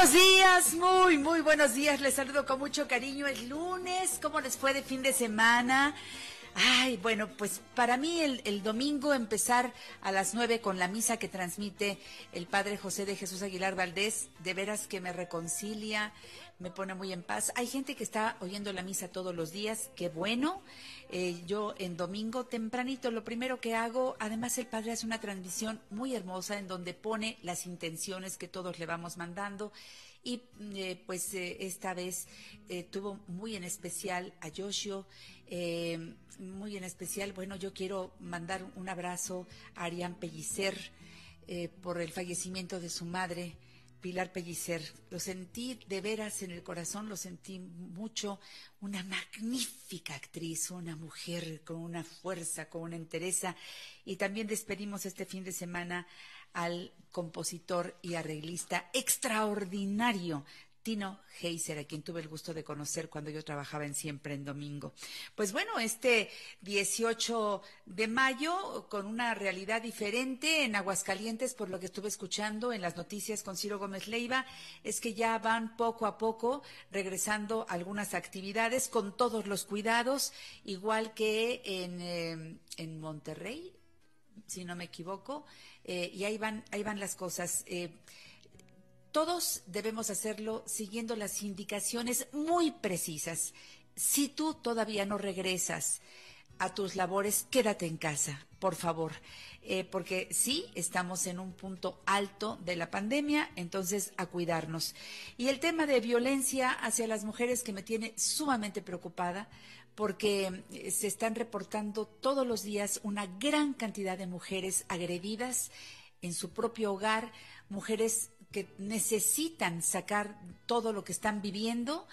Buenos días, muy, muy buenos días. Les saludo con mucho cariño. Es lunes. ¿Cómo les fue de fin de semana? Ay, bueno, pues para mí el, el domingo empezar a las nueve con la misa que transmite el Padre José de Jesús Aguilar Valdés, de veras que me reconcilia, me pone muy en paz. Hay gente que está oyendo la misa todos los días, qué bueno. Eh, yo en domingo tempranito lo primero que hago, además el Padre hace una transmisión muy hermosa en donde pone las intenciones que todos le vamos mandando. Y eh, pues eh, esta vez eh, tuvo muy en especial a Yoshio, eh, muy en especial, bueno, yo quiero mandar un abrazo a Arián Pellicer por el fallecimiento de su madre, Pilar Pellicer. Lo sentí de veras en el corazón, lo sentí mucho. Una magnífica actriz, una mujer con una fuerza, con una entereza. Y también despedimos este fin de semana al compositor y arreglista extraordinario Tino Heiser, a quien tuve el gusto de conocer cuando yo trabajaba en Siempre en Domingo. Pues bueno, este 18 de mayo, con una realidad diferente en Aguascalientes, por lo que estuve escuchando en las noticias con Ciro Gómez Leiva, es que ya van poco a poco regresando algunas actividades con todos los cuidados, igual que en, eh, en Monterrey, si no me equivoco, eh, y ahí van, ahí van las cosas. Eh, todos debemos hacerlo siguiendo las indicaciones muy precisas. Si tú todavía no regresas a tus labores, quédate en casa, por favor, Eh, porque sí, estamos en un punto alto de la pandemia, entonces a cuidarnos. Y el tema de violencia hacia las mujeres que me tiene sumamente preocupada, porque eh, se están reportando todos los días una gran cantidad de mujeres agredidas en su propio hogar, mujeres que necesitan sacar todo lo que están viviendo.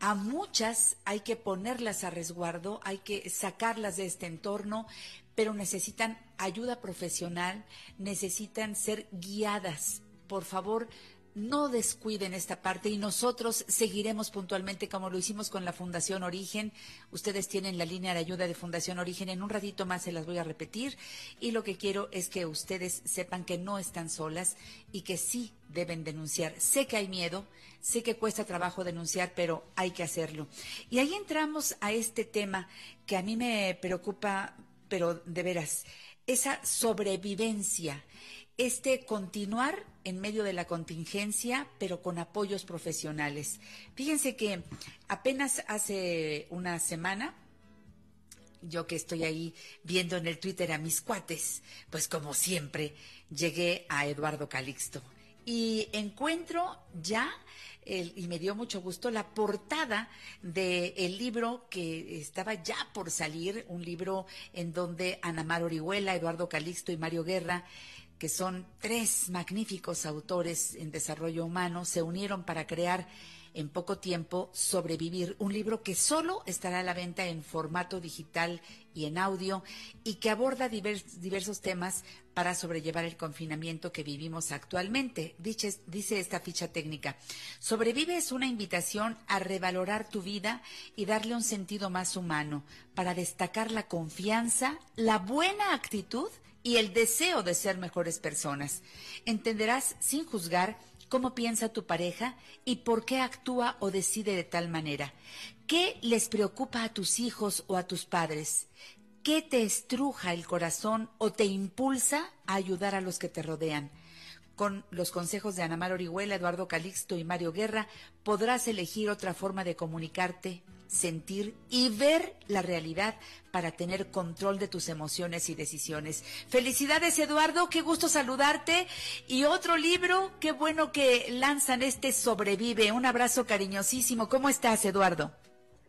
A muchas hay que ponerlas a resguardo, hay que sacarlas de este entorno, pero necesitan ayuda profesional, necesitan ser guiadas. Por favor, no descuiden esta parte y nosotros seguiremos puntualmente como lo hicimos con la Fundación Origen. Ustedes tienen la línea de ayuda de Fundación Origen. En un ratito más se las voy a repetir y lo que quiero es que ustedes sepan que no están solas y que sí deben denunciar. Sé que hay miedo, sé que cuesta trabajo denunciar, pero hay que hacerlo. Y ahí entramos a este tema que a mí me preocupa, pero de veras, esa sobrevivencia este continuar en medio de la contingencia, pero con apoyos profesionales. Fíjense que apenas hace una semana, yo que estoy ahí viendo en el Twitter a mis cuates, pues como siempre, llegué a Eduardo Calixto y encuentro ya, el- y me dio mucho gusto, la portada del libro que estaba ya por salir, un libro en donde Ana Mar Orihuela, Eduardo Calixto y Mario Guerra que son tres magníficos autores en desarrollo humano, se unieron para crear en poco tiempo Sobrevivir, un libro que solo estará a la venta en formato digital y en audio y que aborda diversos temas para sobrellevar el confinamiento que vivimos actualmente. Dice, dice esta ficha técnica, Sobrevive es una invitación a revalorar tu vida y darle un sentido más humano, para destacar la confianza, la buena actitud y el deseo de ser mejores personas. Entenderás sin juzgar cómo piensa tu pareja y por qué actúa o decide de tal manera. ¿Qué les preocupa a tus hijos o a tus padres? ¿Qué te estruja el corazón o te impulsa a ayudar a los que te rodean? Con los consejos de Anamar Orihuela, Eduardo Calixto y Mario Guerra, podrás elegir otra forma de comunicarte, sentir y ver la realidad para tener control de tus emociones y decisiones. Felicidades Eduardo, qué gusto saludarte. Y otro libro, qué bueno que lanzan este Sobrevive. Un abrazo cariñosísimo. ¿Cómo estás Eduardo?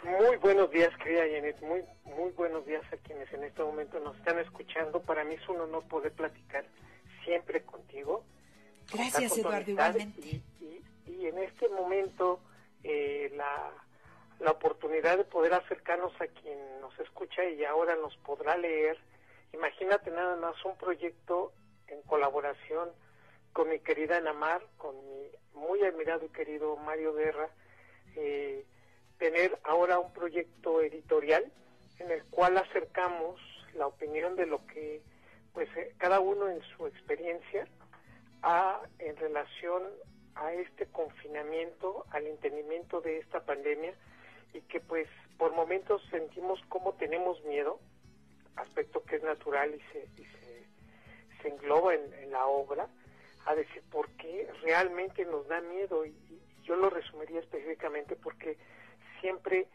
Muy buenos días, querida Janet. Muy, muy buenos días a quienes en este momento nos están escuchando. Para mí es un honor poder platicar siempre contigo. Gracias, Eduardo, igualmente. Y, en este momento, eh, la la oportunidad de poder acercarnos a quien nos escucha y ahora nos podrá leer. Imagínate nada más un proyecto en colaboración con mi querida Namar, con mi muy admirado y querido Mario Guerra, eh, tener ahora un proyecto editorial en el cual acercamos la opinión de lo que pues eh, cada uno en su experiencia ha en relación a este confinamiento, al entendimiento de esta pandemia y que pues por momentos sentimos como tenemos miedo, aspecto que es natural y se, se, engloba en, la obra, a decir por qué realmente nos da miedo. Y, yo lo resumiría específicamente porque siempre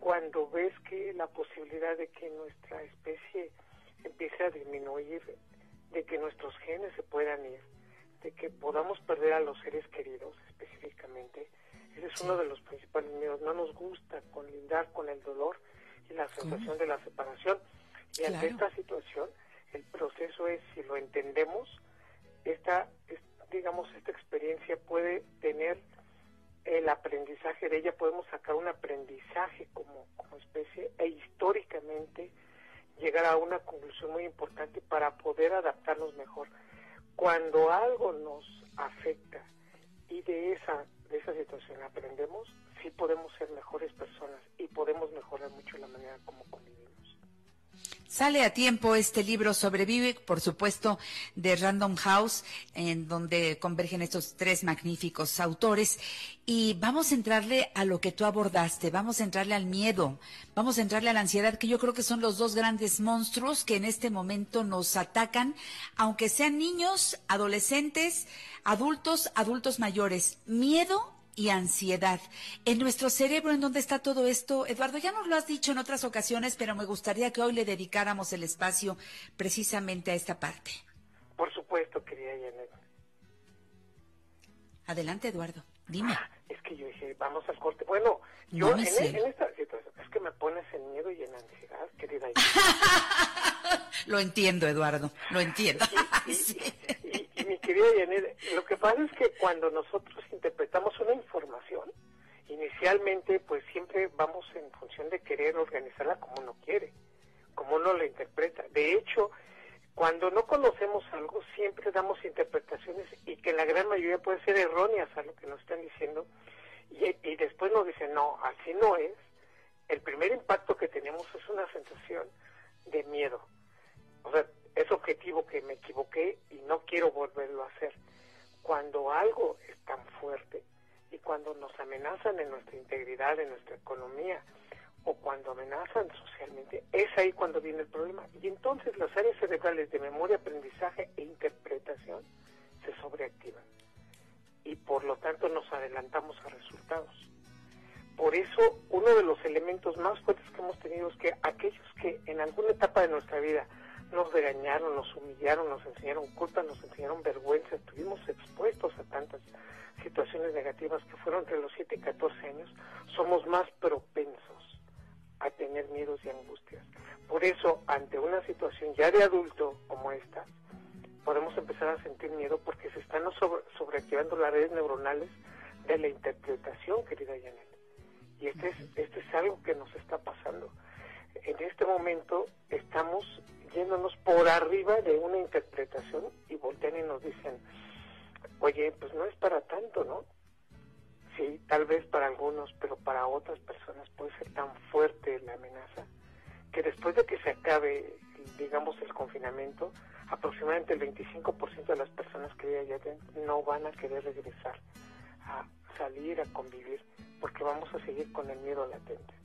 cuando ves que la posibilidad de que nuestra especie empiece a disminuir, de que nuestros genes se puedan ir, de que podamos perder a los seres queridos específicamente, ese es uno de los principales miedos. No nos gusta colindar con el dolor y la sensación de la separación. Y ante esta situación, el proceso es, si lo entendemos, esta, digamos, esta experiencia puede tener el aprendizaje de ella, podemos sacar un aprendizaje como, como especie e históricamente llegar a una conclusión muy importante para poder adaptarnos mejor. Cuando algo nos afecta y de esa de esa situación aprendemos, sí podemos ser mejores personas y podemos mejorar mucho la manera como convivimos. Sale a tiempo este libro Sobrevive, por supuesto, de Random House, en donde convergen estos tres magníficos autores. Y vamos a entrarle a lo que tú abordaste, vamos a entrarle al miedo, vamos a entrarle a la ansiedad, que yo creo que son los dos grandes monstruos que en este momento nos atacan, aunque sean niños, adolescentes, adultos, adultos mayores. Miedo y ansiedad. En nuestro cerebro, ¿en dónde está todo esto? Eduardo, ya nos lo has dicho en otras ocasiones, pero me gustaría que hoy le dedicáramos el espacio precisamente a esta parte. Por supuesto, querida Janet. Adelante, Eduardo. Dime. Ah, es que yo dije, vamos al corte. Bueno, yo en, e, esta situación, es que me pones en miedo y en ansiedad, querida lo entiendo, Eduardo, lo entiendo. y, mi querida Janet, lo que pasa es que cuando nosotros interpretamos una información, inicialmente pues siempre vamos en función de querer organizarla como uno quiere, como uno la interpreta. De hecho, cuando no conocemos algo, siempre damos interpretaciones y que la gran mayoría puede ser erróneas a lo que nos están diciendo y, y después nos dicen, no, así no es. El primer impacto que tenemos es una sensación de miedo. O sea, es objetivo que me equivoqué y no quiero volverlo a hacer cuando algo es tan fuerte y cuando nos amenazan en nuestra integridad, en nuestra economía, o cuando amenazan socialmente, es ahí cuando viene el problema. Y entonces las áreas cerebrales de memoria, aprendizaje e interpretación se sobreactivan. Y por lo tanto nos adelantamos a resultados. Por eso, uno de los elementos más fuertes que hemos tenido es que aquellos que en alguna etapa de nuestra vida nos regañaron, nos humillaron, nos enseñaron culpa, nos enseñaron vergüenza, estuvimos expuestos a tantas situaciones negativas que fueron entre los 7 y 14 años, somos más propensos a tener miedos y angustias. Por eso, ante una situación ya de adulto como esta, podemos empezar a sentir miedo porque se están sobre, sobreactivando las redes neuronales de la interpretación, querida Janet. Y este es, este es algo que nos está pasando. En este momento estamos yéndonos por arriba de una interpretación y voltean y nos dicen, oye, pues no es para tanto, ¿no? Sí, tal vez para algunos, pero para otras personas puede ser tan fuerte la amenaza que después de que se acabe, digamos, el confinamiento, aproximadamente el 25% de las personas que allá no van a querer regresar a salir, a convivir, porque vamos a seguir con el miedo latente.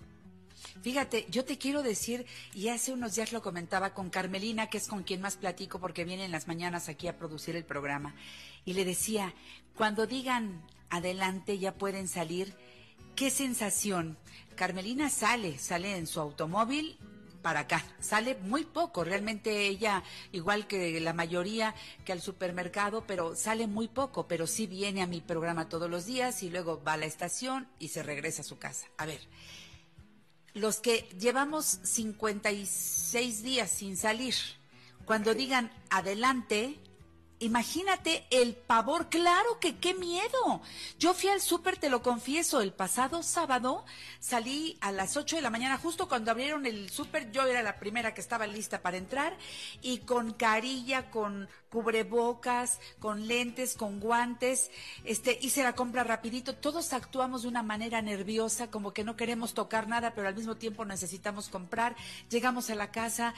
Fíjate, yo te quiero decir, y hace unos días lo comentaba con Carmelina, que es con quien más platico porque viene en las mañanas aquí a producir el programa, y le decía, cuando digan adelante ya pueden salir, qué sensación. Carmelina sale, sale en su automóvil para acá. Sale muy poco, realmente ella, igual que la mayoría, que al supermercado, pero sale muy poco, pero sí viene a mi programa todos los días y luego va a la estación y se regresa a su casa. A ver, los que llevamos 56 días sin salir, cuando digan adelante, Imagínate el pavor, claro que qué miedo. Yo fui al súper, te lo confieso, el pasado sábado salí a las 8 de la mañana, justo cuando abrieron el súper, yo era la primera que estaba lista para entrar y con carilla, con cubrebocas, con lentes, con guantes, este, hice la compra rapidito. Todos actuamos de una manera nerviosa, como que no queremos tocar nada, pero al mismo tiempo necesitamos comprar. Llegamos a la casa,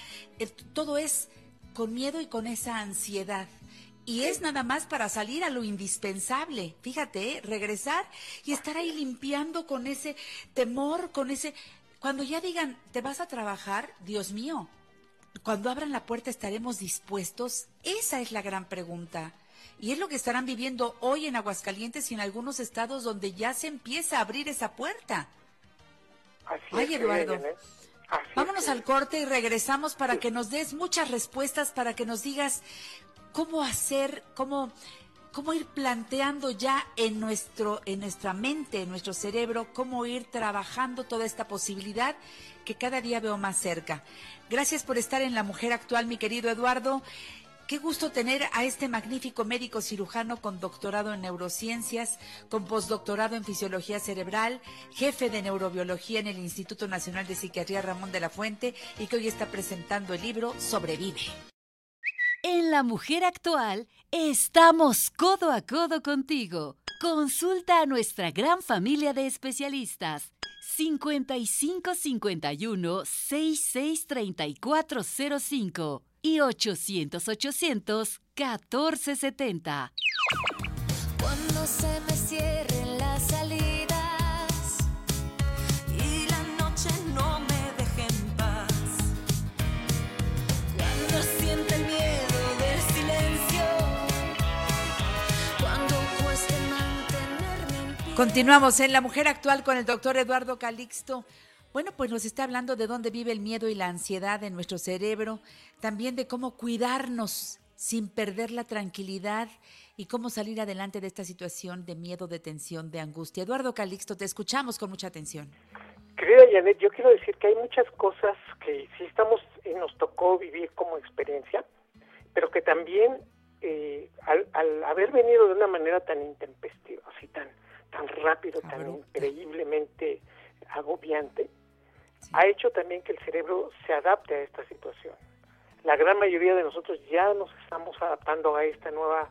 todo es con miedo y con esa ansiedad y es nada más para salir a lo indispensable. Fíjate, ¿eh? regresar y estar ahí limpiando con ese temor, con ese... Cuando ya digan, te vas a trabajar, Dios mío, cuando abran la puerta estaremos dispuestos. Esa es la gran pregunta. Y es lo que estarán viviendo hoy en Aguascalientes y en algunos estados donde ya se empieza a abrir esa puerta. Así Ay, Eduardo. Vámonos al corte y regresamos para que nos des muchas respuestas, para que nos digas cómo hacer, cómo, cómo ir planteando ya en nuestro, en nuestra mente, en nuestro cerebro, cómo ir trabajando toda esta posibilidad que cada día veo más cerca. Gracias por estar en La Mujer Actual, mi querido Eduardo. Qué gusto tener a este magnífico médico cirujano con doctorado en neurociencias, con postdoctorado en fisiología cerebral, jefe de neurobiología en el Instituto Nacional de Psiquiatría Ramón de la Fuente y que hoy está presentando el libro Sobrevive. En La Mujer Actual estamos codo a codo contigo. Consulta a nuestra gran familia de especialistas. 55 51 66 3405 y 800 800 1470. Cuando se me cierren las salidas Continuamos en La Mujer Actual con el doctor Eduardo Calixto. Bueno, pues nos está hablando de dónde vive el miedo y la ansiedad en nuestro cerebro, también de cómo cuidarnos sin perder la tranquilidad y cómo salir adelante de esta situación de miedo, de tensión, de angustia. Eduardo Calixto, te escuchamos con mucha atención. Querida Janet, yo quiero decir que hay muchas cosas que sí estamos, y nos tocó vivir como experiencia, pero que también eh, al, al haber venido de una manera tan intempestiva, así tan, tan rápido, tan increíblemente agobiante, ha hecho también que el cerebro se adapte a esta situación. La gran mayoría de nosotros ya nos estamos adaptando a esta nueva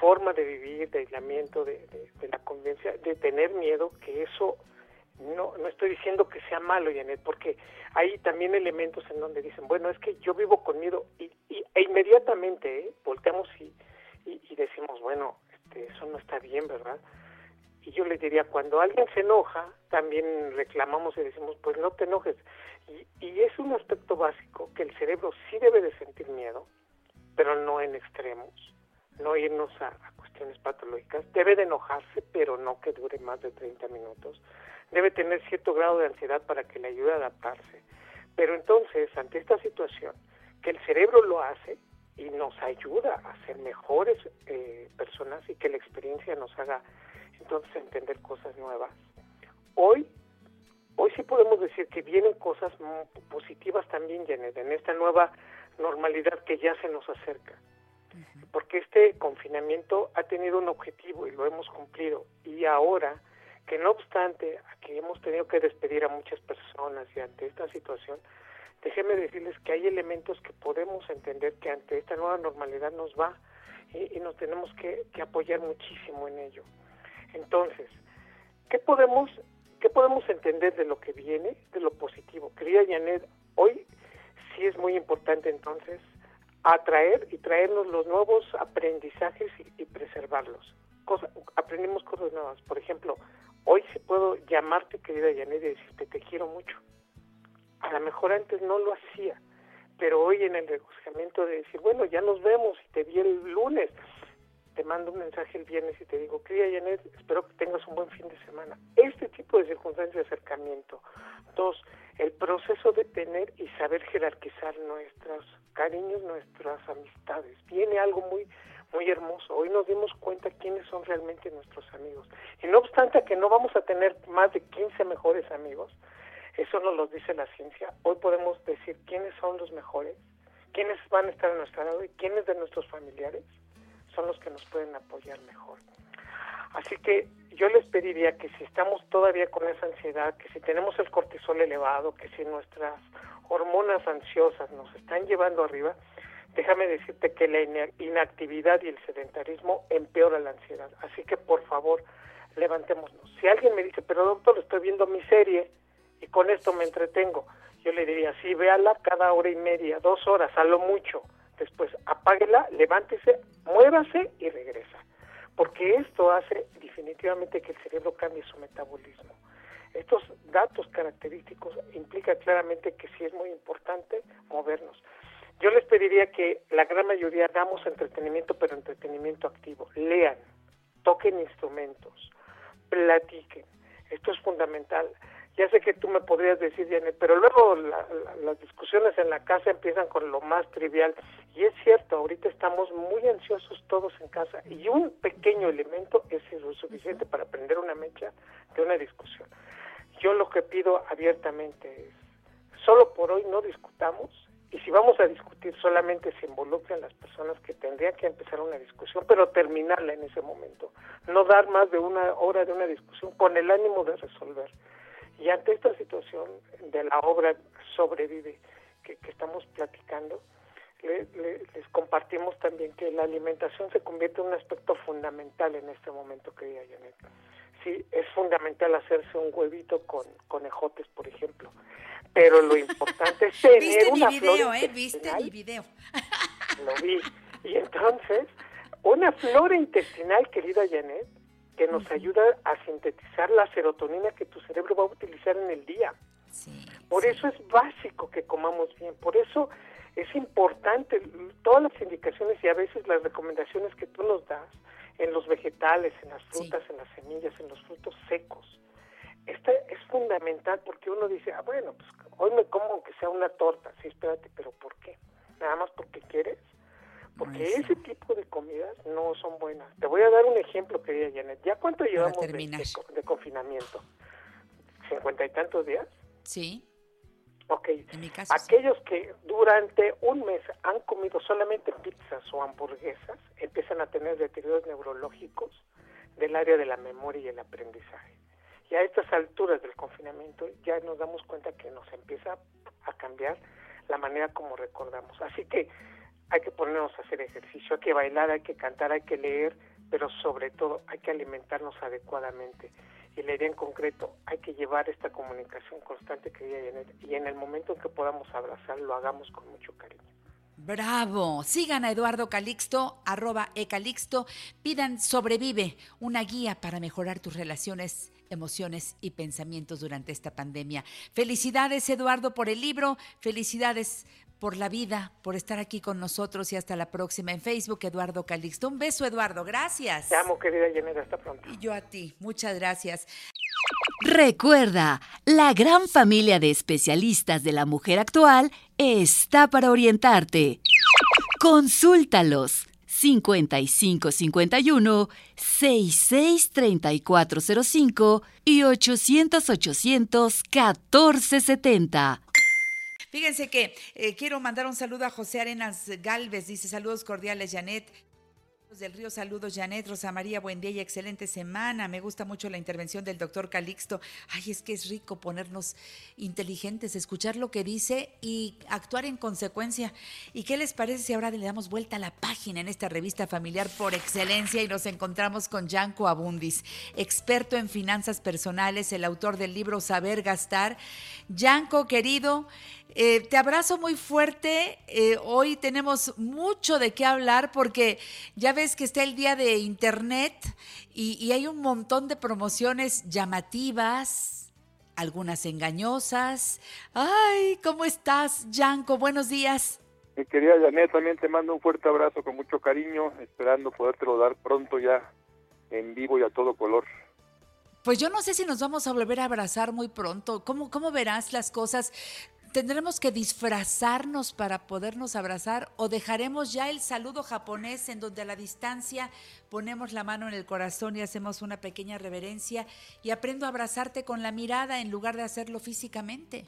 forma de vivir, de aislamiento, de, de- de la convivencia, de tener miedo, que eso no, no estoy diciendo que sea malo, Janet, porque hay también elementos en donde dicen, bueno, es que yo vivo con miedo y, y- e inmediatamente ¿eh? volteamos y, y, y decimos, bueno, este, eso no está bien, ¿verdad? Y yo le diría, cuando alguien se enoja, también reclamamos y decimos, pues no te enojes. Y, y es un aspecto básico que el cerebro sí debe de sentir miedo, pero no en extremos, no irnos a, a cuestiones patológicas. Debe de enojarse, pero no que dure más de 30 minutos. Debe tener cierto grado de ansiedad para que le ayude a adaptarse. Pero entonces, ante esta situación, que el cerebro lo hace y nos ayuda a ser mejores eh, personas y que la experiencia nos haga entonces entender cosas nuevas. Hoy, hoy sí podemos decir que vienen cosas positivas también, Janet, en esta nueva normalidad que ya se nos acerca. porque este confinamiento ha tenido un objetivo y lo hemos cumplido. Y ahora que no obstante que hemos tenido que despedir a muchas personas y ante esta situación, déjenme decirles que hay elementos que podemos entender que ante esta nueva normalidad nos va y, nos tenemos que, apoyar muchísimo en ello. Entonces, ¿qué podemos, ¿qué podemos entender de lo que viene, de lo positivo? Querida Janet, hoy sí es muy importante entonces atraer y traernos los nuevos aprendizajes y, preservarlos. aprendimos cosas nuevas. Por ejemplo, hoy sí puedo llamarte, querida Janet, y decirte te quiero mucho. A lo mejor antes no lo hacía, pero hoy en el regocijamiento de decir, bueno, ya nos vemos y te vi el lunes, te mando un mensaje el viernes y te digo, querida Janet, espero que tengas un buen fin de semana. Este tipo de circunstancias de acercamiento. Dos, el proceso de tener y saber jerarquizar nuestros cariños, nuestras amistades. Viene algo muy muy hermoso. Hoy nos dimos cuenta quiénes son realmente nuestros amigos. Y no obstante que no vamos a tener más de 15 mejores amigos, eso nos lo dice la ciencia. Hoy podemos decir quiénes son los mejores, quiénes van a estar a nuestro lado y quiénes de nuestros familiares son los que nos pueden apoyar mejor. Así que yo les pediría que si estamos todavía con esa ansiedad, que si tenemos el cortisol elevado, que si nuestras hormonas ansiosas nos están llevando arriba, déjame decirte que la inactividad y el sedentarismo empeora la ansiedad. Así que por favor, levantémonos. Si alguien me dice, pero doctor, estoy viendo mi serie, y con esto me entretengo. Yo le diría, sí, véala cada hora y media, dos horas, a lo mucho. Después apáguela, levántese, muévase y regresa. Porque esto hace definitivamente que el cerebro cambie su metabolismo. Estos datos característicos implican claramente que sí es muy importante movernos. Yo les pediría que la gran mayoría hagamos entretenimiento, pero entretenimiento activo. Lean, toquen instrumentos, platiquen. Esto es fundamental. Ya sé que tú me podrías decir, Janet, pero luego las discusiones en la casa empiezan con lo más trivial. Y es cierto, ahorita estamos muy ansiosos todos en casa y un pequeño elemento es lo suficiente para prender una mecha de una discusión. Yo lo que pido abiertamente es, solo por hoy no discutamos y si vamos a discutir solamente se involucran las personas que tendrían que empezar una discusión, pero terminarla en ese momento, no dar más de una hora de una discusión con el ánimo de resolver. Y ante esta situación de la obra Sobrevive que, estamos platicando, les compartimos también que la alimentación se convierte en un aspecto fundamental en este momento, querida Janet. Sí, es fundamental hacerse un huevito con conejotes, por ejemplo, pero lo importante es tener ¿Viste una mi video, eh? ¿Viste mi video? Lo vi. Y entonces, una flora intestinal, querida Janet, que nos ayuda a sintetizar la serotonina que tu cerebro va a utilizar en el día. por eso es básico que comamos bien, por eso es importante todas las indicaciones y a veces las recomendaciones que tú nos das en los vegetales, en las frutas, en las semillas, en los frutos secos. Esta es fundamental porque uno dice, ah, bueno, pues hoy me como aunque sea una torta. Sí, espérate, pero ¿por qué? ¿Nada más porque quieres? Porque ese tipo de comidas no son buenas. Te voy a dar un ejemplo, querida Janet. ¿Ya cuánto llevamos de, confinamiento? ¿Cincuenta y tantos días? Sí. Ok. Aquellos que durante un mes han comido solamente pizzas o hamburguesas empiezan a tener deterioros neurológicos del área de la memoria y el aprendizaje. Y a estas alturas del confinamiento ya nos damos cuenta que nos empieza a cambiar la manera como recordamos. Así que hay que ponernos a hacer ejercicio, hay que bailar, hay que cantar, hay que leer, pero sobre todo hay que alimentarnos adecuadamente. Y la idea en concreto, hay que llevar esta comunicación constante que y en el momento en que podamos abrazar, lo hagamos con mucho cariño. Bravo. Sigan a Eduardo Calixto, arroba ecalixto. Pidan Sobrevive, una guía para mejorar tus relaciones, emociones y pensamientos durante esta pandemia. Felicidades, Eduardo, por el libro. Felicidades por la vida, por estar aquí con nosotros y hasta la próxima en Facebook, Eduardo Calixto. Un beso, Eduardo, gracias. Te amo, querida Yaneda, hasta pronto. Y yo a ti, muchas gracias. Recuerda, la gran familia de especialistas de la mujer actual está para orientarte. Consúltalos 5551 663405 y 800 800 1470. Fíjense que eh, quiero mandar un saludo a José Arenas Galvez, dice saludos cordiales, Janet. Del Río, saludos, Janet, Rosa María, buen día y excelente semana. Me gusta mucho la intervención del doctor Calixto. Ay, es que es rico ponernos inteligentes, escuchar lo que dice y actuar en consecuencia. ¿Y qué les parece si ahora le damos vuelta a la página en esta revista familiar por excelencia y nos encontramos con Yanko Abundis, experto en finanzas personales, el autor del libro Saber Gastar? Yanko, querido, eh, te abrazo muy fuerte. Eh, hoy tenemos mucho de qué hablar porque ya ves que está el día de Internet y, y hay un montón de promociones llamativas, algunas engañosas. Ay, ¿cómo estás, Yanko? Buenos días. Mi querida Janet, también te mando un fuerte abrazo con mucho cariño, esperando podértelo dar pronto ya en vivo y a todo color. Pues yo no sé si nos vamos a volver a abrazar muy pronto. ¿Cómo, cómo verás las cosas? ¿Tendremos que disfrazarnos para podernos abrazar o dejaremos ya el saludo japonés en donde a la distancia ponemos la mano en el corazón y hacemos una pequeña reverencia y aprendo a abrazarte con la mirada en lugar de hacerlo físicamente?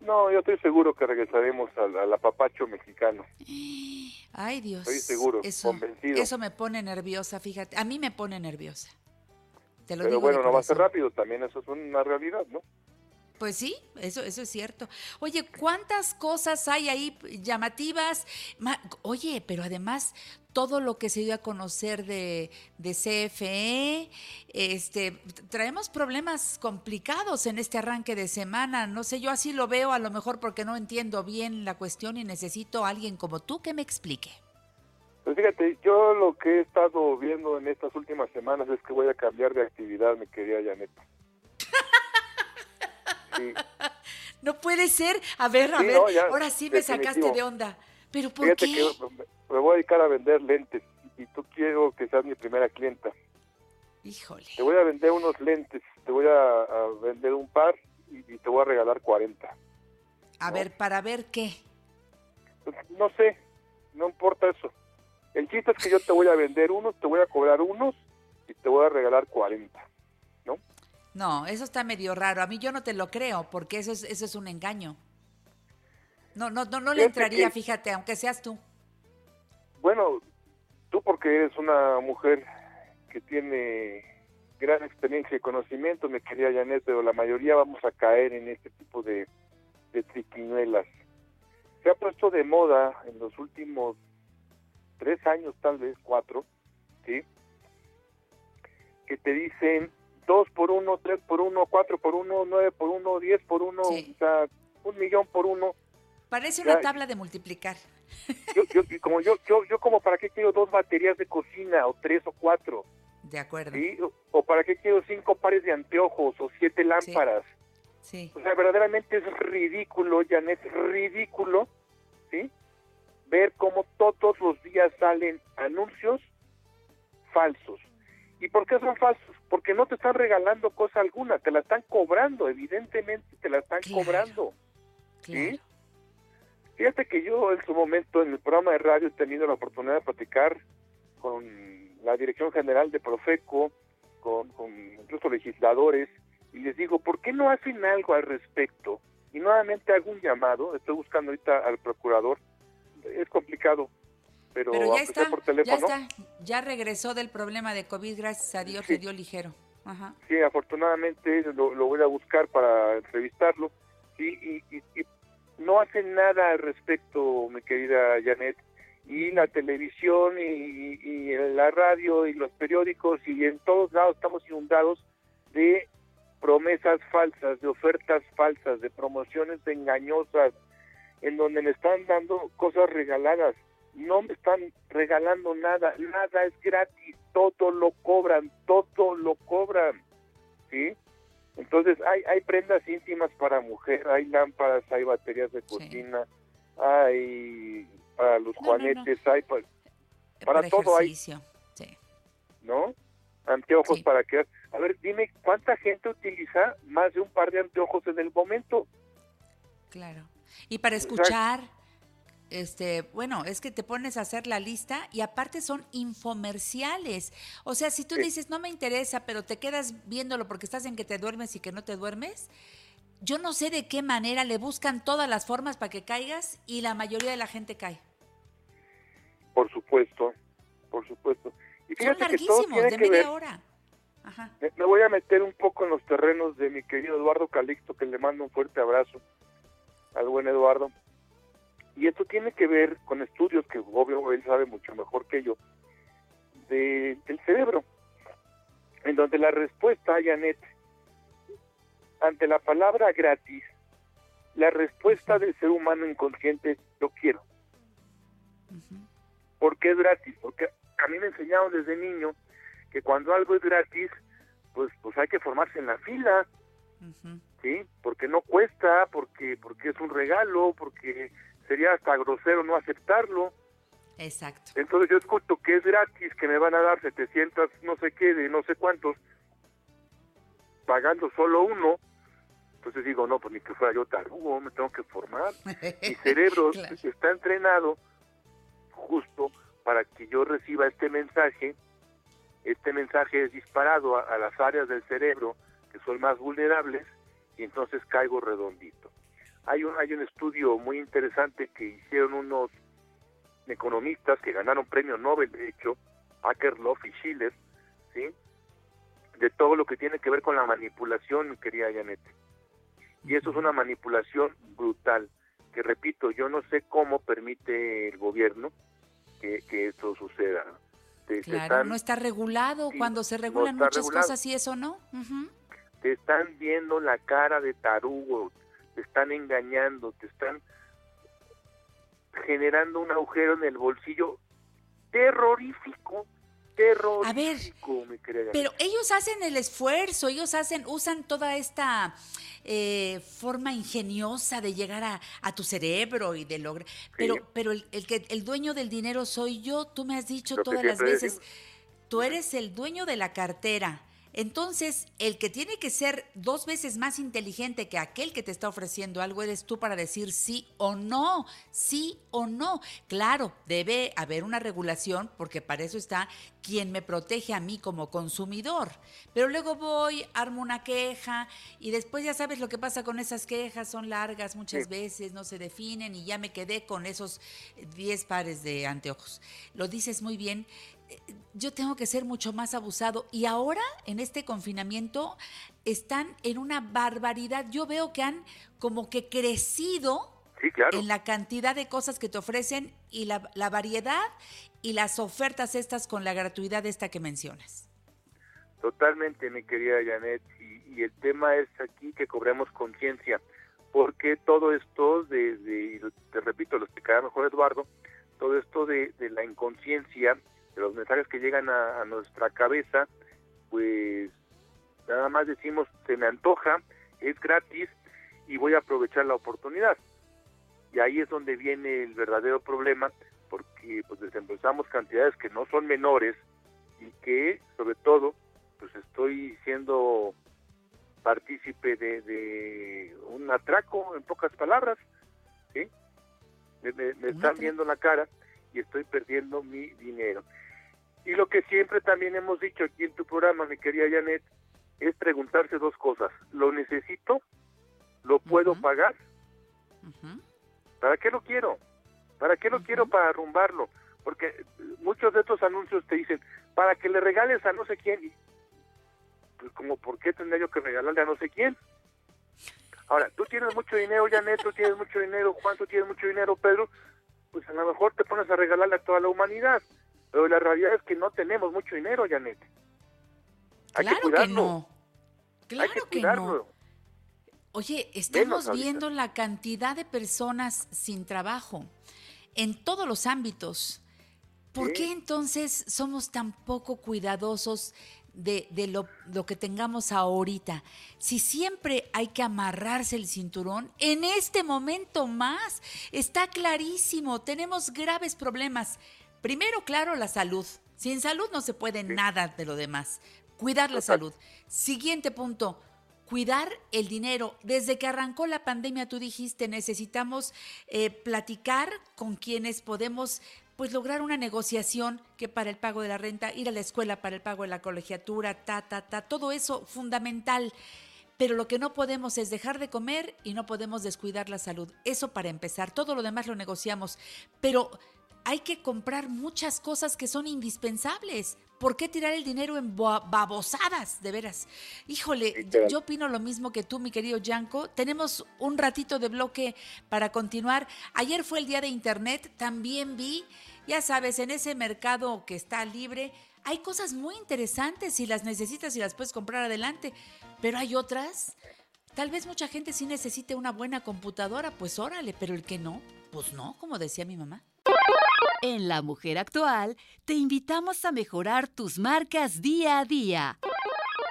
No, yo estoy seguro que regresaremos al, al apapacho mexicano. Ay, Dios. Estoy seguro, eso, convencido. Eso me pone nerviosa, fíjate. A mí me pone nerviosa. Te lo Pero digo bueno, no va a ser rápido, también eso es una realidad, ¿no? Pues sí, eso, eso es cierto. Oye, ¿cuántas cosas hay ahí llamativas? Ma- Oye, pero además todo lo que se dio a conocer de, de CFE, este, traemos problemas complicados en este arranque de semana. No sé, yo así lo veo, a lo mejor porque no entiendo bien la cuestión y necesito a alguien como tú que me explique. Pues fíjate, yo lo que he estado viendo en estas últimas semanas es que voy a cambiar de actividad, mi querida Janet. Sí, No puede ser. A ver, a Sí, ver, no, ya, ahora sí me sacaste de onda. ¿Pero por fíjate qué? que me- voy a dedicar a vender lentes y tú quiero que seas mi primera clienta. Híjole. Te voy a vender unos lentes, te voy a, a vender un par y, y te voy a regalar 40. A ver, para ver qué. Pues, no sé, no importa eso. El chiste es que yo te voy a vender unos, te voy a cobrar unos y te voy a regalar 40. ¿No? Eso está medio raro. A mí yo no te lo creo, porque eso es, eso es un engaño. No, no, no, no le entraría, que- fíjate, aunque seas tú. Bueno, tú porque eres una mujer que tiene gran experiencia y conocimiento, me quería Janet, pero la mayoría vamos a caer en este tipo de, de triquiñuelas. Se ha puesto de moda en los últimos tres años, tal vez cuatro, ¿sí? Que te dicen dos por uno, tres por uno, cuatro por uno, nueve por uno, diez por uno, Sí. o sea, un millón por uno. Parece Ya- una tabla de multiplicar. Yo, yo, como yo, yo, yo como para qué quiero dos baterías de cocina o tres o cuatro, De acuerdo. ¿sí? O, o para qué quiero cinco pares de anteojos o siete lámparas. Sí. O sea, verdaderamente es ridículo, Janet, ridículo, ¿sí? Ver cómo todos los días salen anuncios falsos. ¿Y por qué son falsos? Porque no te están regalando cosa alguna, te la están cobrando, evidentemente te la están Claro. cobrando. Claro. Fíjate que yo en su momento en el programa de radio he tenido la oportunidad de platicar con la Dirección General de Profeco, con, con incluso legisladores, y les digo, ¿por qué no hacen algo al respecto? Y nuevamente hago un llamado, estoy buscando ahorita al procurador, es complicado, pero, Pero ya está, por ya teléfono, está. Ya regresó del problema de COVID, gracias a Dios, Sí. le dio ligero. Ajá. sí, afortunadamente lo, lo voy a buscar para entrevistarlo, y, y, y- y no hacen nada al respecto, mi querida Janet, y la televisión y, y- la radio y los periódicos y en todos lados estamos inundados de promesas falsas, de ofertas falsas, de promociones engañosas, en donde me están dando cosas regaladas. No me están regalando nada, nada es gratis, todo lo cobran, todo lo cobran, ¿sí? Entonces hay, hay prendas íntimas para mujer, hay lámparas, hay baterías de cocina, hay para los No, no, no. juanetes, hay para, todo hay. Sí. ¿no? Anteojos Sí. para que... A ver, dime, ¿cuánta gente utiliza más de un par de anteojos en el momento? Claro. Y para Exacto. Este, bueno, es que te pones a hacer la lista y aparte son infomerciales. O sea, si tú dices, no me interesa, pero te quedas viéndolo porque estás en que te duermes y que no te duermes, yo no sé de qué manera le buscan todas las formas para que caigas y la mayoría de la gente cae. Por supuesto. por supuesto. Y Son fíjate larguísimos, de que media ver, hora. Ajá. me, me voy a meter un poco en los terrenos de mi querido Eduardo Calixto, que le mando un fuerte abrazo al buen Eduardo. Y esto tiene que ver con estudios que obvio él sabe mucho mejor que yo de- del cerebro, en donde la respuesta, Janet, ante la palabra gratis, la respuesta del ser humano inconsciente es yo quiero. ¿Por qué es gratis? Porque a mí me enseñaron desde niño que cuando algo es gratis, pues pues hay que formarse en la fila, Ujú. ¿sí? Porque no cuesta, porque porque es un regalo, porque sería hasta grosero no aceptarlo. Exacto. Entonces yo escucho que es gratis, que me van a dar 700 no sé qué, de no sé cuántos, pagando solo uno. Entonces digo, no, pues ni que fuera yo tarugo, me tengo que formar. Mi cerebro Claro. está entrenado justo para que yo reciba este mensaje. Este mensaje es disparado a, a las áreas del cerebro que son más vulnerables y entonces caigo redondito. Hay un, hay un estudio muy interesante que hicieron unos economistas que ganaron premio Nobel, de hecho, Akerlof y Schiller, ¿sí? de todo lo que tiene que ver con la manipulación, mi querida Janet. Y eso es una manipulación brutal, que repito, yo no sé cómo permite el gobierno que, que esto suceda. Te, te Claro, están, no está regulado. sí, Cuando se regulan muchas regulado. cosas y eso no. Te están viendo la cara de tarugo, te están engañando, te están generando un agujero en el bolsillo terrorífico, terrorífico, querida Janet. Pero ellos hacen el esfuerzo, ellos hacen, usan toda esta eh, forma ingeniosa de llegar a, a tu cerebro y de lograr. Pero, pero el, el que el dueño del dinero soy yo, tú me has dicho Lo todas las veces, tú eres el dueño de la cartera. Entonces, el que tiene que ser dos veces más inteligente que aquel que te está ofreciendo algo eres tú para decir sí o no, sí o no. Claro, debe haber una regulación porque para eso está quien me protege a mí como consumidor. Pero luego voy, armo una queja y después ya sabes lo que pasa con esas quejas, son largas muchas Sí. veces, no se definen y ya me quedé con esos 10 pares de anteojos. Lo dices muy bien yo tengo que ser mucho más abusado. Y ahora, en este confinamiento, están en una barbaridad. Yo veo que han como que crecido Sí, claro. en la cantidad de cosas que te ofrecen y la, la variedad y las ofertas estas con la gratuidad esta que mencionas. Totalmente, mi querida Janet. Y, y el tema es aquí que cobremos conciencia, porque todo esto, de, de- te repito, lo explicará mejor Eduardo, todo esto de, de la inconsciencia, de los mensajes que llegan a, a nuestra cabeza, pues nada más decimos, se me antoja, es gratis y voy a aprovechar la oportunidad. Y ahí es donde viene el verdadero problema, porque pues desembolsamos cantidades que no son menores y que, sobre todo, pues estoy siendo partícipe de, de un atraco, en pocas palabras, ¿sí? Me, me- me Un están viendo la cara y estoy perdiendo mi dinero. Y lo que siempre también hemos dicho aquí en tu programa, mi querida Janet, es preguntarse dos cosas. ¿Lo necesito? ¿Lo puedo pagar? ¿Para qué lo quiero? ¿Para qué lo quiero para arrumbarlo? Porque eh, muchos de estos anuncios te dicen, para que le regales a no sé quién. Pues como, ¿por qué tendría yo que regalarle a no sé quién? Ahora, tú tienes mucho dinero, Janet, tú tienes mucho dinero, Juan, tú tienes mucho dinero, Pedro, pues a lo mejor te pones a regalarle a toda la humanidad. Pero la realidad es que no tenemos mucho dinero, Janet. Hay Claro que que, cuidarlo. no. Claro hay que no. Oye, estamos viendo la cantidad de personas sin trabajo en todos los ámbitos. ¿Por Sí. qué entonces somos tan poco cuidadosos de, de lo, lo que tengamos ahorita? Si siempre hay que amarrarse el cinturón, en este momento más, está clarísimo, tenemos graves problemas. Primero, claro, la salud. Sin salud no se puede nada de lo demás. Cuidar la salud. Siguiente punto, cuidar el dinero. Desde que arrancó la pandemia, tú dijiste, necesitamos eh, platicar con quienes podemos pues lograr una negociación que para el pago de la renta, ir a la escuela para el pago de la colegiatura, ta, ta, ta, todo eso fundamental. Pero lo que no podemos es dejar de comer y no podemos descuidar la salud. Eso para empezar. Todo lo demás lo negociamos. Pero hay que comprar muchas cosas que son indispensables. ¿Por qué tirar el dinero en bo- babosadas, de veras? Híjole, yo opino lo mismo que tú, mi querido Yanko. Tenemos un ratito de bloque para continuar. Ayer fue el día de Internet, también vi, ya sabes, en ese mercado que está libre, hay cosas muy interesantes si las necesitas y las puedes comprar adelante, pero hay otras. Tal vez mucha gente sí necesite una buena computadora, pues órale, pero el que no, pues no, como decía mi mamá. En La Mujer Actual te invitamos a mejorar tus marcas día a día.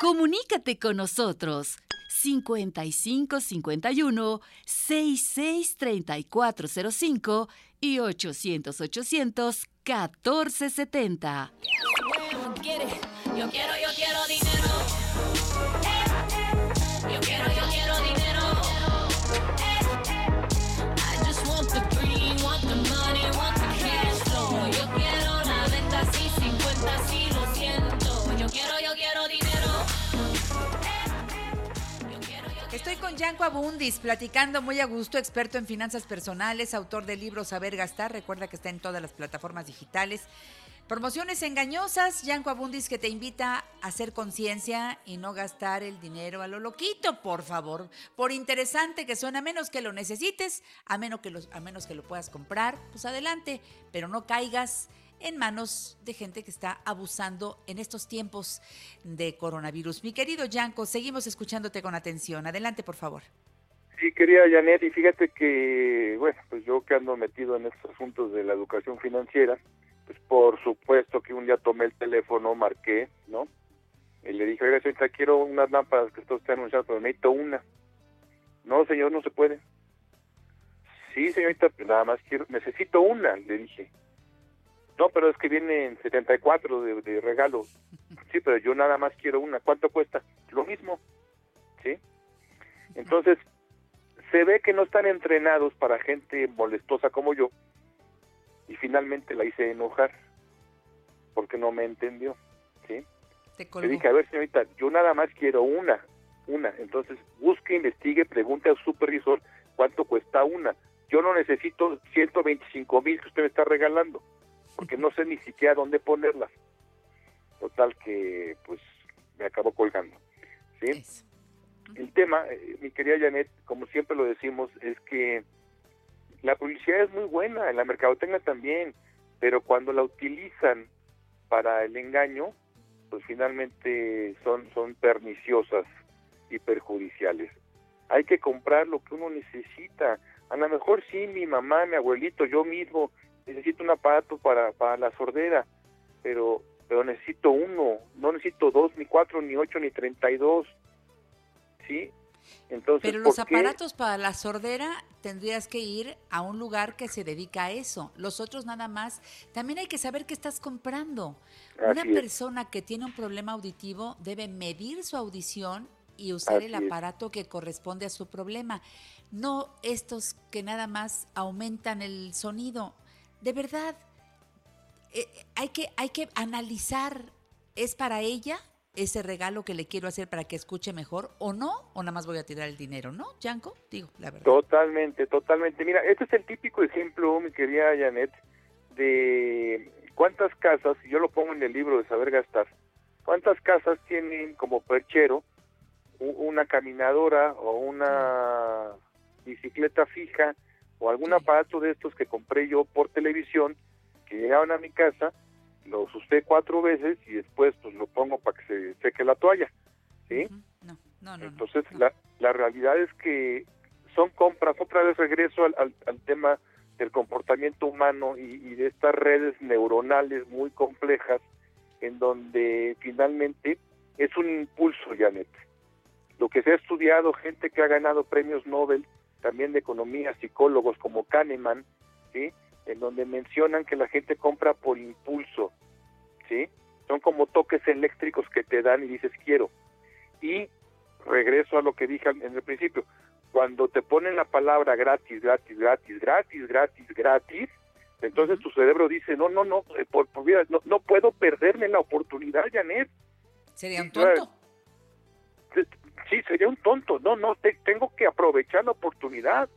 Comunícate con nosotros 55 51 66 3405 y 800 800 1470. Yo quiero, yo quiero dinero. Estoy con Yanko Abundis, platicando muy a gusto, experto en finanzas personales, autor del libro Saber Gastar. Recuerda que está en todas las plataformas digitales. Promociones engañosas, Yanko Abundis que te invita a hacer conciencia y no gastar el dinero a lo loquito, por favor. Por interesante que suena, a menos que lo necesites, a menos que, a menos que lo puedas comprar, pues adelante, pero no caigas en manos de gente que está abusando en estos tiempos de coronavirus. Mi querido Yanko, seguimos escuchándote con atención. Adelante, por favor. Sí, quería Janet, y fíjate que, bueno, pues yo que ando metido en estos asuntos de la educación financiera, pues por supuesto que un día tomé el teléfono, marqué, ¿no? Y le dije, oiga, señorita, quiero unas lámparas que está usted anunciando, pero necesito una. No, señor, no se puede. Sí, señorita, pues nada más quiero, necesito una, le dije. No, pero es que viene en 74 de, de regalo. Sí, pero yo nada más quiero una. ¿Cuánto cuesta? Lo mismo. ¿Sí? Entonces, se ve que no están entrenados para gente molestosa como yo y finalmente la hice enojar porque no me entendió, ¿sí? Te Le dije, a ver señorita, yo nada más quiero una, una, entonces busque, investigue, pregunte a su supervisor cuánto cuesta una. Yo no necesito 125 mil que usted me está regalando, porque no sé ni siquiera dónde ponerlas. Total que, pues, me acabó colgando, ¿sí? El tema, eh, mi querida Janet, como siempre lo decimos, es que la publicidad es muy buena, la mercadotecnia también, pero cuando la utilizan para el engaño, pues finalmente son, son perniciosas y perjudiciales. Hay que comprar lo que uno necesita. A lo mejor sí, mi mamá, mi abuelito, yo mismo necesito un aparato para, para la sordera, pero, pero necesito uno, no necesito dos, ni cuatro, ni ocho, ni treinta y dos. ¿Sí? Entonces, Pero los aparatos para la sordera tendrías que ir a un lugar que se dedica a eso. Los otros nada más. También hay que saber qué estás comprando. Una es. persona que tiene un problema auditivo debe medir su audición y usar el es. aparato que corresponde a su problema. No estos que nada más aumentan el sonido. De verdad, eh, hay, que, hay que analizar, ¿es para ella ese regalo que le quiero hacer para que escuche mejor o no? ¿O nada más voy a tirar el dinero? ¿No, Yanko? Digo, la verdad. Totalmente, totalmente. Mira, este es el típico ejemplo, mi querida Janet, de cuántas casas, y yo lo pongo en el libro de Saber Gastar, cuántas casas tienen como perchero una caminadora o una bicicleta fija o algún aparato de estos que compré yo por televisión, que llegaban a mi casa, los usé cuatro veces y después pues lo pongo para que se seque la toalla, ¿sí? No, no, no. no, Entonces, no. la, la realidad es que son compras, otra vez regreso al, al, al tema del comportamiento humano y, y de estas redes neuronales muy complejas, en donde finalmente es un impulso, Janet. Lo que se ha estudiado, gente que ha ganado premios Nobel, también de economía, psicólogos como Kahneman, ¿sí? en donde mencionan que la gente compra por impulso, ¿sí? Son como toques eléctricos que te dan y dices quiero. Y regreso a lo que dije en el principio, cuando te ponen la palabra gratis, gratis, gratis, gratis, gratis, gratis, entonces tu cerebro dice, no, no, no, eh, por, por vida, no, no puedo perderme la oportunidad, Janet. Sería un tonto. Sí, sería un tonto, no, no, te- tengo que aprovechar la oportunidad,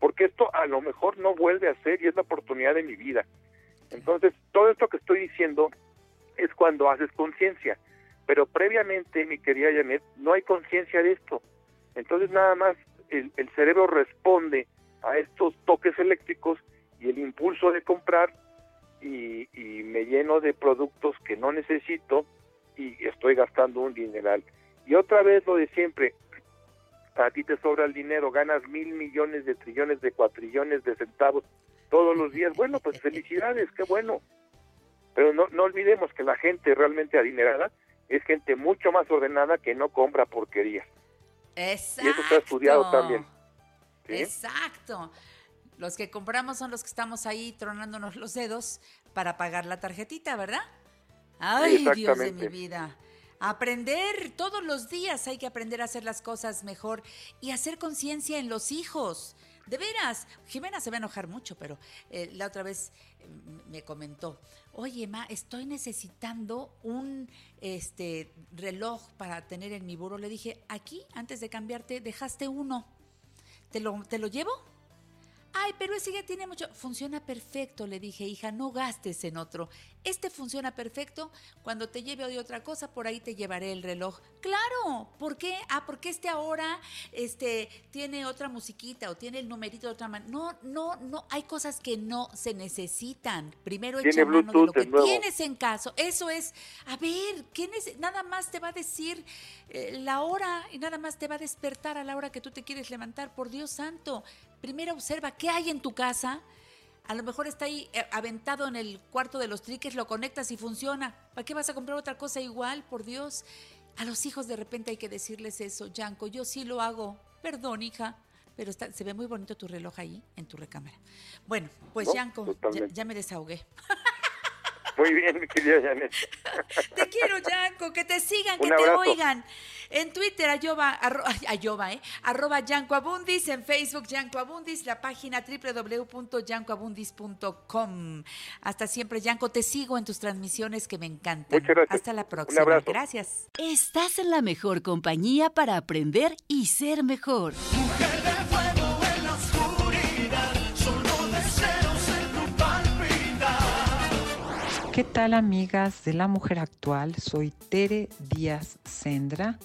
porque esto a lo mejor no vuelve a ser y es la oportunidad de mi vida. Entonces, todo esto que estoy diciendo es cuando haces conciencia, pero previamente, mi querida Janet, no hay conciencia de esto. Entonces, nada más el, el cerebro responde a estos toques eléctricos y el impulso de comprar y, y me lleno de productos que no necesito y estoy gastando un dineral. Y otra vez lo de siempre, a ti te sobra el dinero, ganas mil millones de trillones de cuatrillones de centavos todos los días. Bueno, pues felicidades, qué bueno. Pero no, no olvidemos que la gente realmente adinerada es gente mucho más ordenada que no compra porquerías. Exacto. Y eso está estudiado también. ¿sí? Exacto. Los que compramos son los que estamos ahí tronándonos los dedos para pagar la tarjetita, ¿verdad? Ay, Dios de mi vida. Aprender todos los días hay que aprender a hacer las cosas mejor y hacer conciencia en los hijos. De veras, Jimena se va a enojar mucho, pero eh, la otra vez eh, me comentó, oye, Ma, estoy necesitando un este reloj para tener en mi buró. Le dije, aquí, antes de cambiarte, dejaste uno. ¿Te lo, ¿Te lo llevo? Ay, pero ese ya tiene mucho. Funciona perfecto, le dije, hija, no gastes en otro. Este funciona perfecto. Cuando te lleve hoy otra cosa, por ahí te llevaré el reloj. Claro, ¿por qué? Ah, porque este ahora este, tiene otra musiquita o tiene el numerito de otra manera. No, no, no. Hay cosas que no se necesitan. Primero echa mano de lo que es nuevo. tienes en caso. Eso es, a ver, ¿qué nece- nada más te va a decir eh, la hora y nada más te va a despertar a la hora que tú te quieres levantar. Por Dios santo, primero observa qué hay en tu casa. A lo mejor está ahí eh, aventado en el cuarto de los triques, lo conectas y funciona. ¿Para qué vas a comprar otra cosa igual? Por Dios. A los hijos de repente hay que decirles eso, Yanko, yo sí lo hago. Perdón, hija. Pero está- se ve muy bonito tu reloj ahí en tu recámara. Bueno, pues No, Yanko, ya, me desahogué. Muy bien, mi querida Janet. Te quiero, Yanko, que te sigan, que te oigan. En Twitter, ayoba, arro, ayoba, ¿eh? arroba Yanko Abundis, en Facebook Yanko Abundis, la página www.yankoabundis.com. Hasta siempre, Yanko, te sigo en tus transmisiones que me encantan. Muchas gracias. Hasta la Un próxima. abrazo. Gracias. Estás en la mejor compañía para aprender y ser mejor. ¿Qué tal amigas de la mujer actual? Soy Tere Díaz Sendra,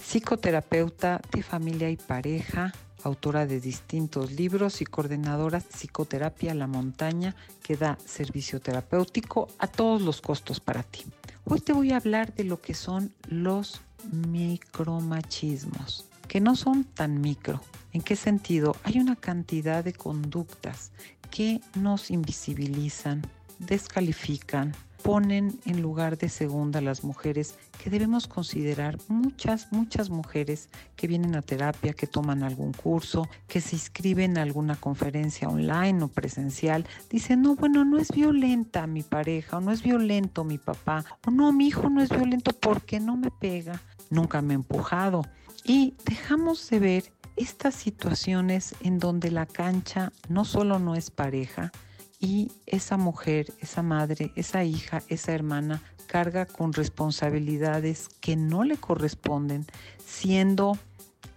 psicoterapeuta de familia y pareja, autora de distintos libros y coordinadora Psicoterapia La Montaña que da servicio terapéutico a todos los costos para ti. Hoy te voy a hablar de lo que son los micromachismos, que no son tan micro. ¿En qué sentido? Hay una cantidad de conductas que nos invisibilizan, descalifican, ponen en lugar de segunda las mujeres que debemos considerar muchas, muchas mujeres que vienen a terapia, que toman algún curso, que se inscriben a alguna conferencia online o presencial, dicen, no, bueno, no es violenta mi pareja, o no es violento mi papá, o no, mi hijo no es violento porque no me pega, nunca me ha empujado. Y dejamos de ver estas situaciones en donde la cancha no solo no es pareja, y esa mujer, esa madre, esa hija, esa hermana carga con responsabilidades que no le corresponden, siendo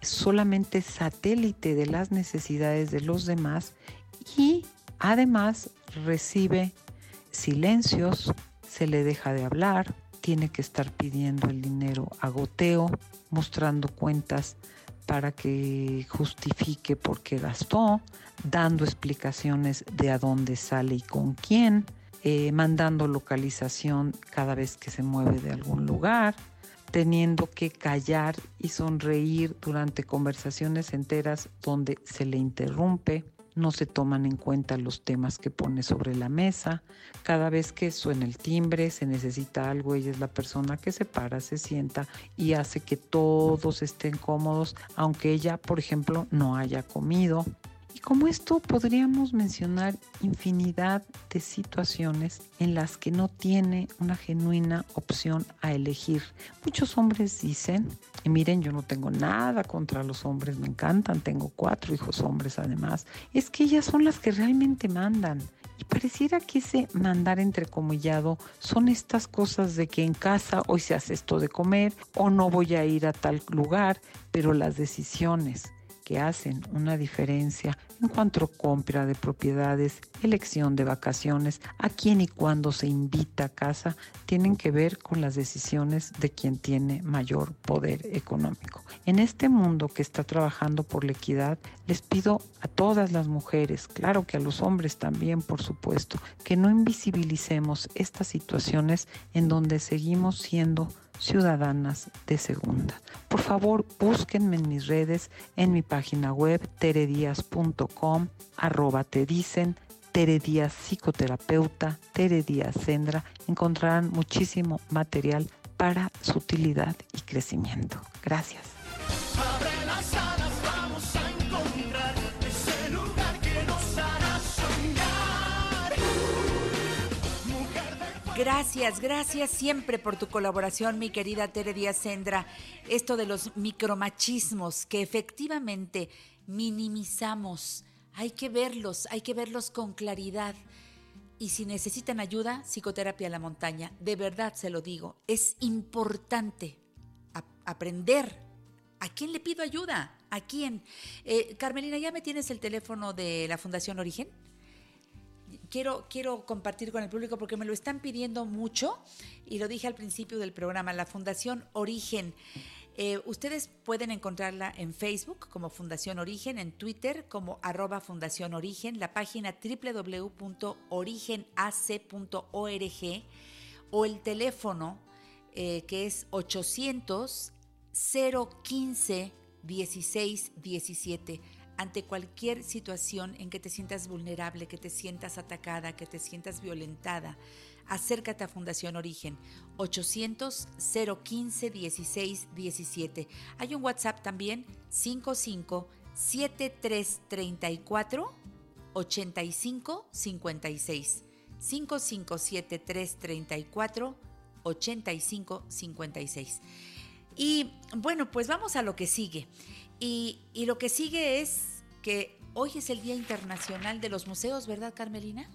solamente satélite de las necesidades de los demás y además recibe silencios, se le deja de hablar, tiene que estar pidiendo el dinero a goteo, mostrando cuentas para que justifique por qué gastó, dando explicaciones de a dónde sale y con quién, eh, mandando localización cada vez que se mueve de algún lugar, teniendo que callar y sonreír durante conversaciones enteras donde se le interrumpe, no se toman en cuenta los temas que pone sobre la mesa. Cada vez que suena el timbre, se necesita algo, ella es la persona que se para, se sienta y hace que todos estén cómodos, aunque ella, por ejemplo, no haya comido. Y como esto podríamos mencionar infinidad de situaciones en las que no tiene una genuina opción a elegir. Muchos hombres dicen, y miren, yo no tengo nada contra los hombres, me encantan, tengo cuatro hijos hombres además, es que ellas son las que realmente mandan. Y pareciera que ese mandar entrecomillado son estas cosas de que en casa hoy se hace esto de comer o no voy a ir a tal lugar, pero las decisiones que hacen una diferencia en cuanto a compra de propiedades, elección de vacaciones, a quién y cuándo se invita a casa, tienen que ver con las decisiones de quien tiene mayor poder económico. En este mundo que está trabajando por la equidad, les pido a todas las mujeres, claro que a los hombres también, por supuesto, que no invisibilicemos estas situaciones en donde seguimos siendo ciudadanas de segunda. Por favor, búsquenme en mis redes, en mi página web teredias.com, arroba te dicen, Tere Díaz psicoterapeuta, Tere Díaz Sendra, encontrarán muchísimo material para su utilidad y crecimiento. Gracias. Gracias, gracias siempre por tu colaboración, mi querida Tere Díaz Sendra. Esto de los micromachismos que efectivamente minimizamos, hay que verlos, hay que verlos con claridad. Y si necesitan ayuda, psicoterapia a la montaña. De verdad se lo digo, es importante aprender. ¿A quién le pido ayuda? ¿A quién? Eh, Carmelina, ¿ya me tienes el teléfono de la Fundación Origen? Quiero, compartir con el público porque me lo están pidiendo mucho y lo dije al principio del programa, la Fundación Origen. Eh, ustedes pueden encontrarla en Facebook como Fundación Origen, en Twitter como arroba Fundación Origen, la página www.origenac.org o el teléfono eh, que es 800 015 16 17 ante cualquier situación en que te sientas vulnerable, que te sientas atacada, que te sientas violentada, acércate a Fundación Origen 800 015 16 17. Hay un WhatsApp también 55 7334 85 56 557334 85 56. Y bueno, pues vamos a lo que sigue. Y, y lo que sigue es que hoy es el Día Internacional de los Museos, ¿verdad, Carmelina?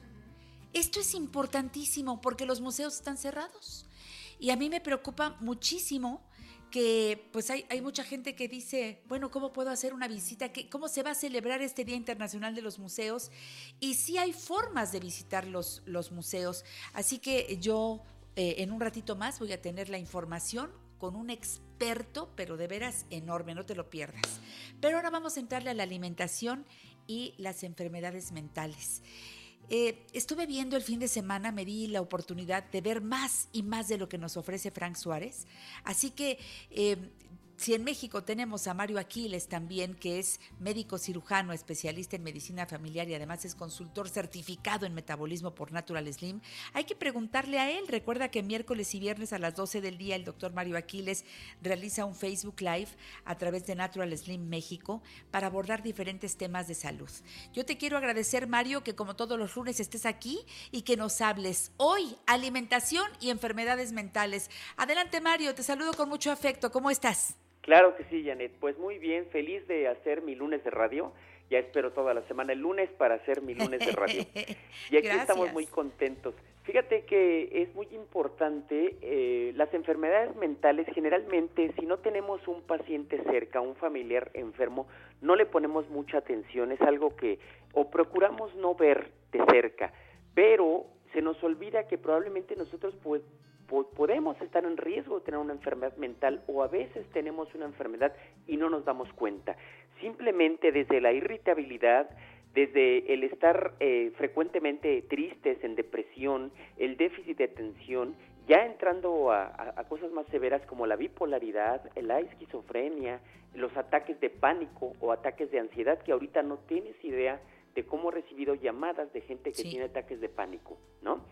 Esto es importantísimo porque los museos están cerrados. Y a mí me preocupa muchísimo que pues hay, hay mucha gente que dice, bueno, ¿cómo puedo hacer una visita? ¿Qué- ¿Cómo se va a celebrar este Día Internacional de los Museos? Y sí hay formas de visitar los, los museos. Así que yo eh, en un ratito más voy a tener la información con un experto, pero de veras enorme, no te lo pierdas. Pero ahora vamos a entrarle a la alimentación y las enfermedades mentales. Eh, estuve viendo el fin de semana, me di la oportunidad de ver más y más de lo que nos ofrece Frank Suárez. Así que eh, si en México tenemos a Mario Aquiles también, que es médico cirujano, especialista en medicina familiar y además es consultor certificado en metabolismo por Natural Slim, hay que preguntarle a él. Recuerda que miércoles y viernes a las 12 del día el doctor Mario Aquiles realiza un Facebook Live a través de Natural Slim México para abordar diferentes temas de salud. Yo te quiero agradecer, Mario, que como todos los lunes estés aquí y que nos hables hoy alimentación y enfermedades mentales. Adelante, Mario, te saludo con mucho afecto. ¿Cómo estás? Claro que sí, Janet. Pues muy bien, feliz de hacer mi lunes de radio. Ya espero toda la semana el lunes para hacer mi lunes de radio. Y aquí Gracias. estamos muy contentos. Fíjate que es muy importante, eh, las enfermedades mentales generalmente, si no tenemos un paciente cerca, un familiar enfermo, no le ponemos mucha atención, es algo que o procuramos no ver de cerca, pero se nos olvida que probablemente nosotros pues, podemos estar en riesgo de tener una enfermedad mental o a veces tenemos una enfermedad y no nos damos cuenta. Simplemente desde la irritabilidad, desde el estar eh, frecuentemente tristes, en depresión, el déficit de atención, ya entrando a, a- a cosas más severas como la bipolaridad, la esquizofrenia, los ataques de pánico o ataques de ansiedad, que ahorita no tienes idea de cómo he recibido llamadas de gente que Sí. tiene ataques de pánico, ¿no?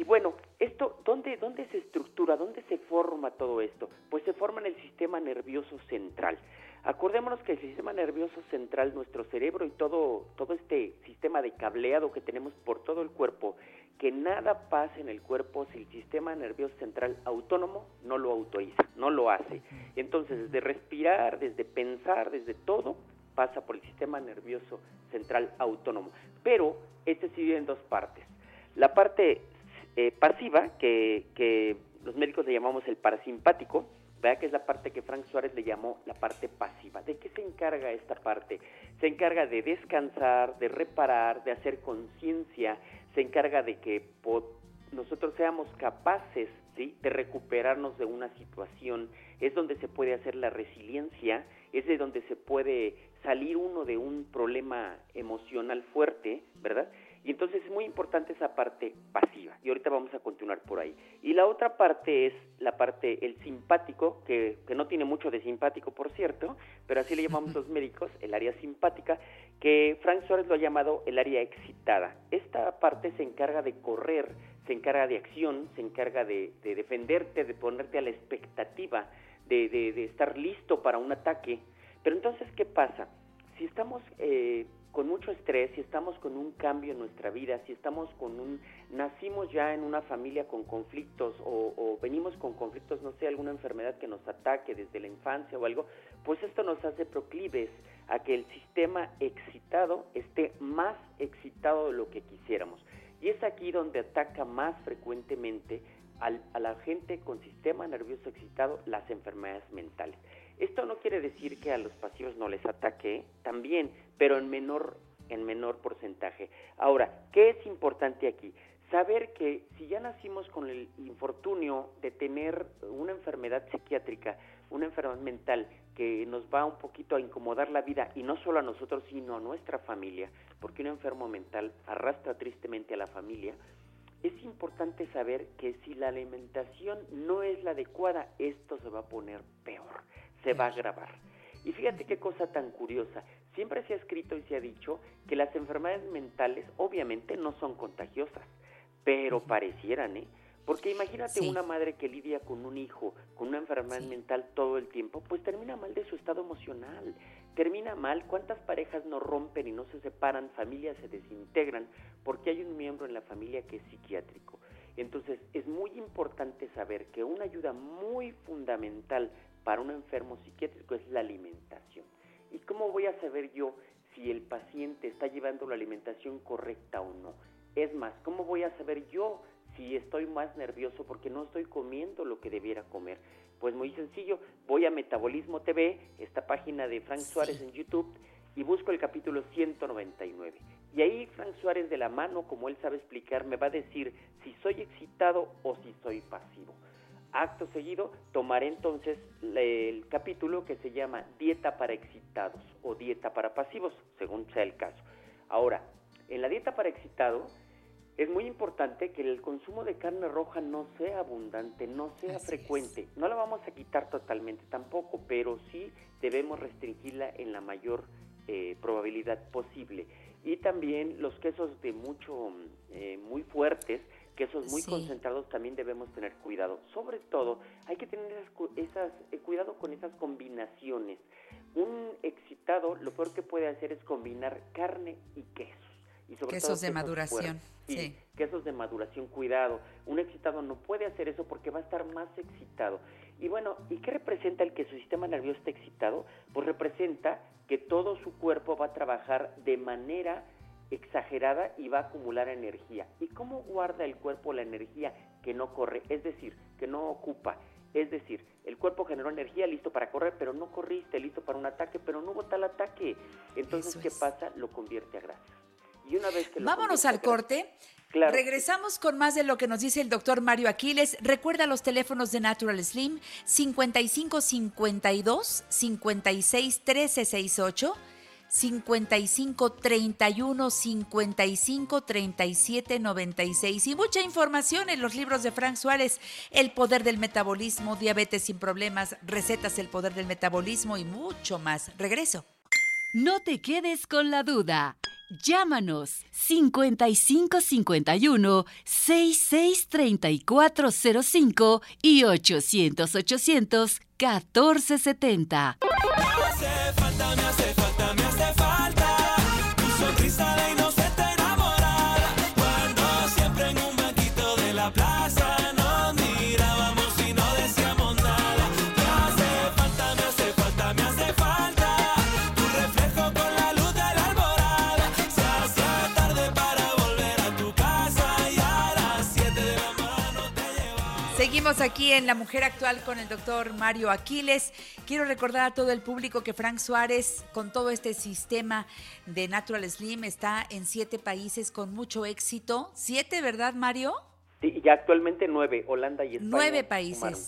Y bueno, esto, ¿dónde, ¿dónde se estructura? ¿Dónde se forma todo esto? Pues se forma en el sistema nervioso central. Acordémonos que el sistema nervioso central, nuestro cerebro y todo, todo este sistema de cableado que tenemos por todo el cuerpo, que nada pasa en el cuerpo si el sistema nervioso central autónomo no lo autoriza, no lo hace. Entonces, desde respirar, desde pensar, desde todo, pasa por el sistema nervioso central autónomo. Pero este se divide en dos partes. La parte eh, pasiva, que, que los médicos le llamamos el parasimpático, ¿verdad? que es la parte que Frank Suárez le llamó la parte pasiva. ¿De qué se encarga esta parte? Se encarga de descansar, de reparar, de hacer conciencia, se encarga de que nosotros seamos capaces ¿sí? de recuperarnos de una situación, es donde se puede hacer la resiliencia, es de donde se puede salir uno de un problema emocional fuerte, ¿verdad? Y entonces es muy importante esa parte pasiva. Y ahorita vamos a continuar por ahí. Y la otra parte es la parte, el simpático, que, que no tiene mucho de simpático, por cierto, pero así le llamamos los médicos, el área simpática, que Frank Suárez lo ha llamado el área excitada. Esta parte se encarga de correr, se encarga de acción, se encarga de, de defenderte, de ponerte a la expectativa, de, de- de estar listo para un ataque. Pero entonces, ¿qué pasa? Si estamos eh, con mucho estrés, si estamos con un cambio en nuestra vida, si estamos con un, nacimos ya en una familia con conflictos o, o venimos con conflictos, no sé, alguna enfermedad que nos ataque desde la infancia o algo, pues esto nos hace proclives a que el sistema excitado esté más excitado de lo que quisiéramos. Y es aquí donde ataca más frecuentemente al- a la gente con sistema nervioso excitado las enfermedades mentales. Esto no quiere decir que a los pasivos no les ataque, también, pero en menor, en menor porcentaje. Ahora, ¿qué es importante aquí? Saber que si ya nacimos con el infortunio de tener una enfermedad psiquiátrica, una enfermedad mental que nos va un poquito a incomodar la vida, y no solo a nosotros, sino a nuestra familia, porque un enfermo mental arrastra tristemente a la familia, es importante saber que si la alimentación no es la adecuada, esto se va a poner peor, se va a agravar. Y fíjate qué cosa tan curiosa. Siempre se ha escrito y se ha dicho que las enfermedades mentales obviamente no son contagiosas, pero parecieran, ¿eh? Porque imagínate Sí. una madre que lidia con un hijo con una enfermedad mental todo el tiempo, pues termina mal de su estado emocional, termina mal. ¿Cuántas parejas no rompen y no se separan, familias se desintegran porque hay un miembro en la familia que es psiquiátrico? Entonces es muy importante saber que una ayuda muy fundamental para un enfermo psiquiátrico es la alimentación. ¿Y cómo voy a saber yo si el paciente está llevando la alimentación correcta o no? Es más, ¿cómo voy a saber yo si estoy más nervioso porque no estoy comiendo lo que debiera comer? Pues muy sencillo, voy a Metabolismo TV, esta página de Frank Suárez en YouTube, y busco el capítulo 199. Y ahí Frank Suárez de la mano, como él sabe explicar, me va a decir si soy excitado o si soy pasivo. Acto seguido, tomaré entonces el capítulo que se llama Dieta para excitados o Dieta para pasivos, según sea el caso. Ahora, en la dieta para excitado, es muy importante que el consumo de carne roja no sea abundante, no sea Así frecuente. No la vamos a quitar totalmente tampoco, pero sí debemos restringirla en la mayor eh, probabilidad posible. Y también los quesos de mucho, eh, muy fuertes, quesos muy Sí. concentrados también debemos tener cuidado. Sobre todo, hay que tener esas, esas, eh, cuidado con esas combinaciones. Un excitado lo peor que puede hacer es combinar carne y quesos. Y sobre Quesos todo de maduración. Sí, sí. quesos de maduración, cuidado. Un excitado no puede hacer eso porque va a estar más excitado. Y bueno, ¿y qué representa el que su sistema nervioso esté excitado? Pues representa que todo su cuerpo va a trabajar de manera exagerada y va a acumular energía. ¿Y cómo guarda el cuerpo la energía que no corre? Es decir, que no ocupa. Es decir, el cuerpo generó energía listo para correr, pero no corriste, listo para un ataque, pero no hubo tal ataque. Entonces, ¿qué pasa? Lo convierte a grasa. Y una vez que lo Vámonos al corte. Claro. Regresamos con más de lo que nos dice el doctor Mario Aquiles. Recuerda los teléfonos de Natural Slim 5552 56 13 68 55 31 55 37 96 y mucha información en los libros de Frank Suárez, El poder del metabolismo, Diabetes sin problemas, Recetas el poder del metabolismo y mucho más. Regreso. No te quedes con la duda. Llámanos 5551 663405 y 800 800 1470. Seguimos aquí en La Mujer Actual con el doctor Mario Aquiles. Quiero recordar a todo el público que Frank Suárez, con todo este sistema de Natural Slim, está en siete países con mucho éxito. ¿Siete, verdad, Mario? Sí, ya actualmente nueve, Holanda y España. Nueve sumaron.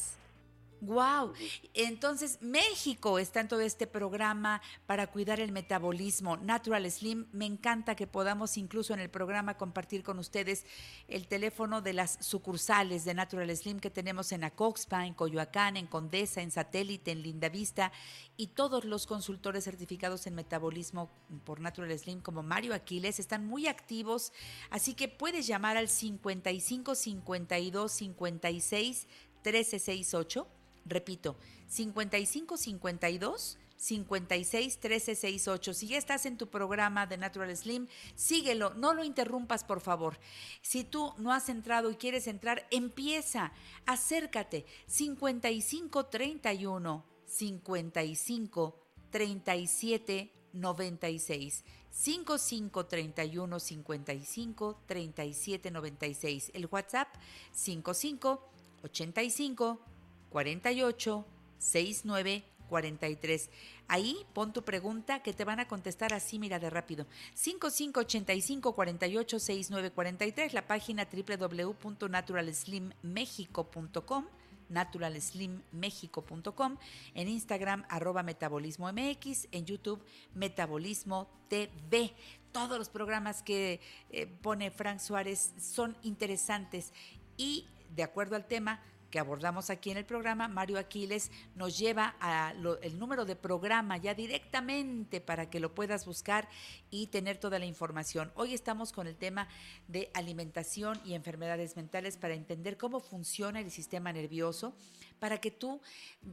Wow. Entonces, México está en todo este programa para cuidar el metabolismo. Natural Slim, me encanta que podamos incluso en el programa compartir con ustedes el teléfono de las sucursales de Natural Slim que tenemos en Acoxpa, en Coyoacán, en Condesa, en Satélite, en Lindavista y todos los consultores certificados en metabolismo por Natural Slim como Mario Aquiles están muy activos, así que puedes llamar al 55 52 56 1368 Repito, 55 52 56 13 68. Si ya estás en tu programa de Natural Slim, síguelo, no lo interrumpas, por favor. Si tú no has entrado y quieres entrar, empieza, acércate. 55 31 55 37 96. 55 31 55 37 96. El WhatsApp 55 85 48 69 43. Ahí pon tu pregunta que te van a contestar así, mira de rápido. 5585 48 69 43, la página www.naturalslimmexico.com naturalslimmexico.com, en Instagram arroba metabolismo MX, en YouTube Metabolismo TV. Todos los programas que eh, pone Frank Suárez son interesantes y de acuerdo al tema que abordamos aquí en el programa, Mario Aquiles nos lleva a lo- el número de programa ya directamente para que lo puedas buscar y tener toda la información. Hoy estamos con el tema de alimentación y enfermedades mentales para entender cómo funciona el sistema nervioso, para que tú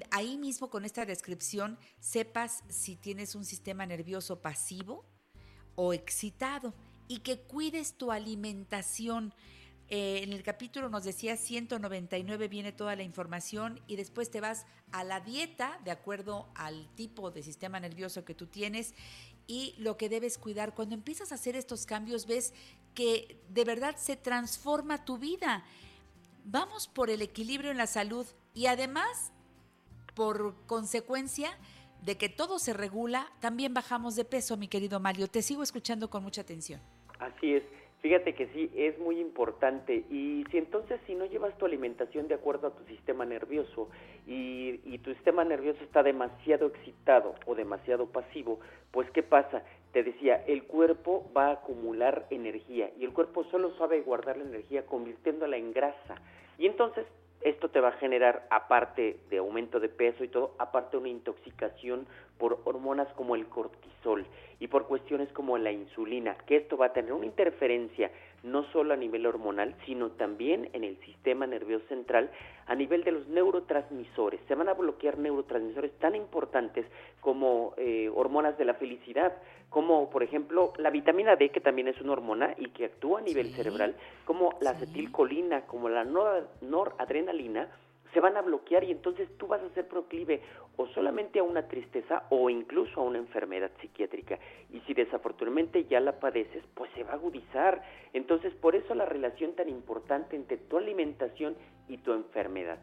ahí mismo con esta descripción sepas si tienes un sistema nervioso pasivo o excitado y que cuides tu alimentación. Eh, en el capítulo nos decía 199 viene toda la información y después te vas a la dieta de acuerdo al tipo de sistema nervioso que tú tienes y lo que debes cuidar. Cuando empiezas a hacer estos cambios ves que de verdad se transforma tu vida. Vamos por el equilibrio en la salud y además por consecuencia de que todo se regula, también bajamos de peso, mi querido Mario. Te sigo escuchando con mucha atención. Así es. Fíjate que sí, es muy importante. Y si entonces si no llevas tu alimentación de acuerdo a tu sistema nervioso y, y tu sistema nervioso está demasiado excitado o demasiado pasivo, pues ¿qué pasa? Te decía, el cuerpo va a acumular energía y el cuerpo solo sabe guardar la energía convirtiéndola en grasa. Y entonces esto te va a generar, aparte de aumento de peso y todo, aparte una intoxicación por hormonas como el cortisol y por cuestiones como la insulina, que esto va a tener una interferencia no solo a nivel hormonal, sino también en el sistema nervioso central a nivel de los neurotransmisores. Se van a bloquear neurotransmisores tan importantes como eh, hormonas de la felicidad, como por ejemplo la vitamina D, que también es una hormona y que actúa a nivel cerebral, como la acetilcolina, como la nor- noradrenalina, se van a bloquear y entonces tú vas a ser proclive o solamente a una tristeza o incluso a una enfermedad psiquiátrica. Y si desafortunadamente ya la padeces, pues se va a agudizar. Entonces, por eso la relación tan importante entre tu alimentación y tu enfermedad.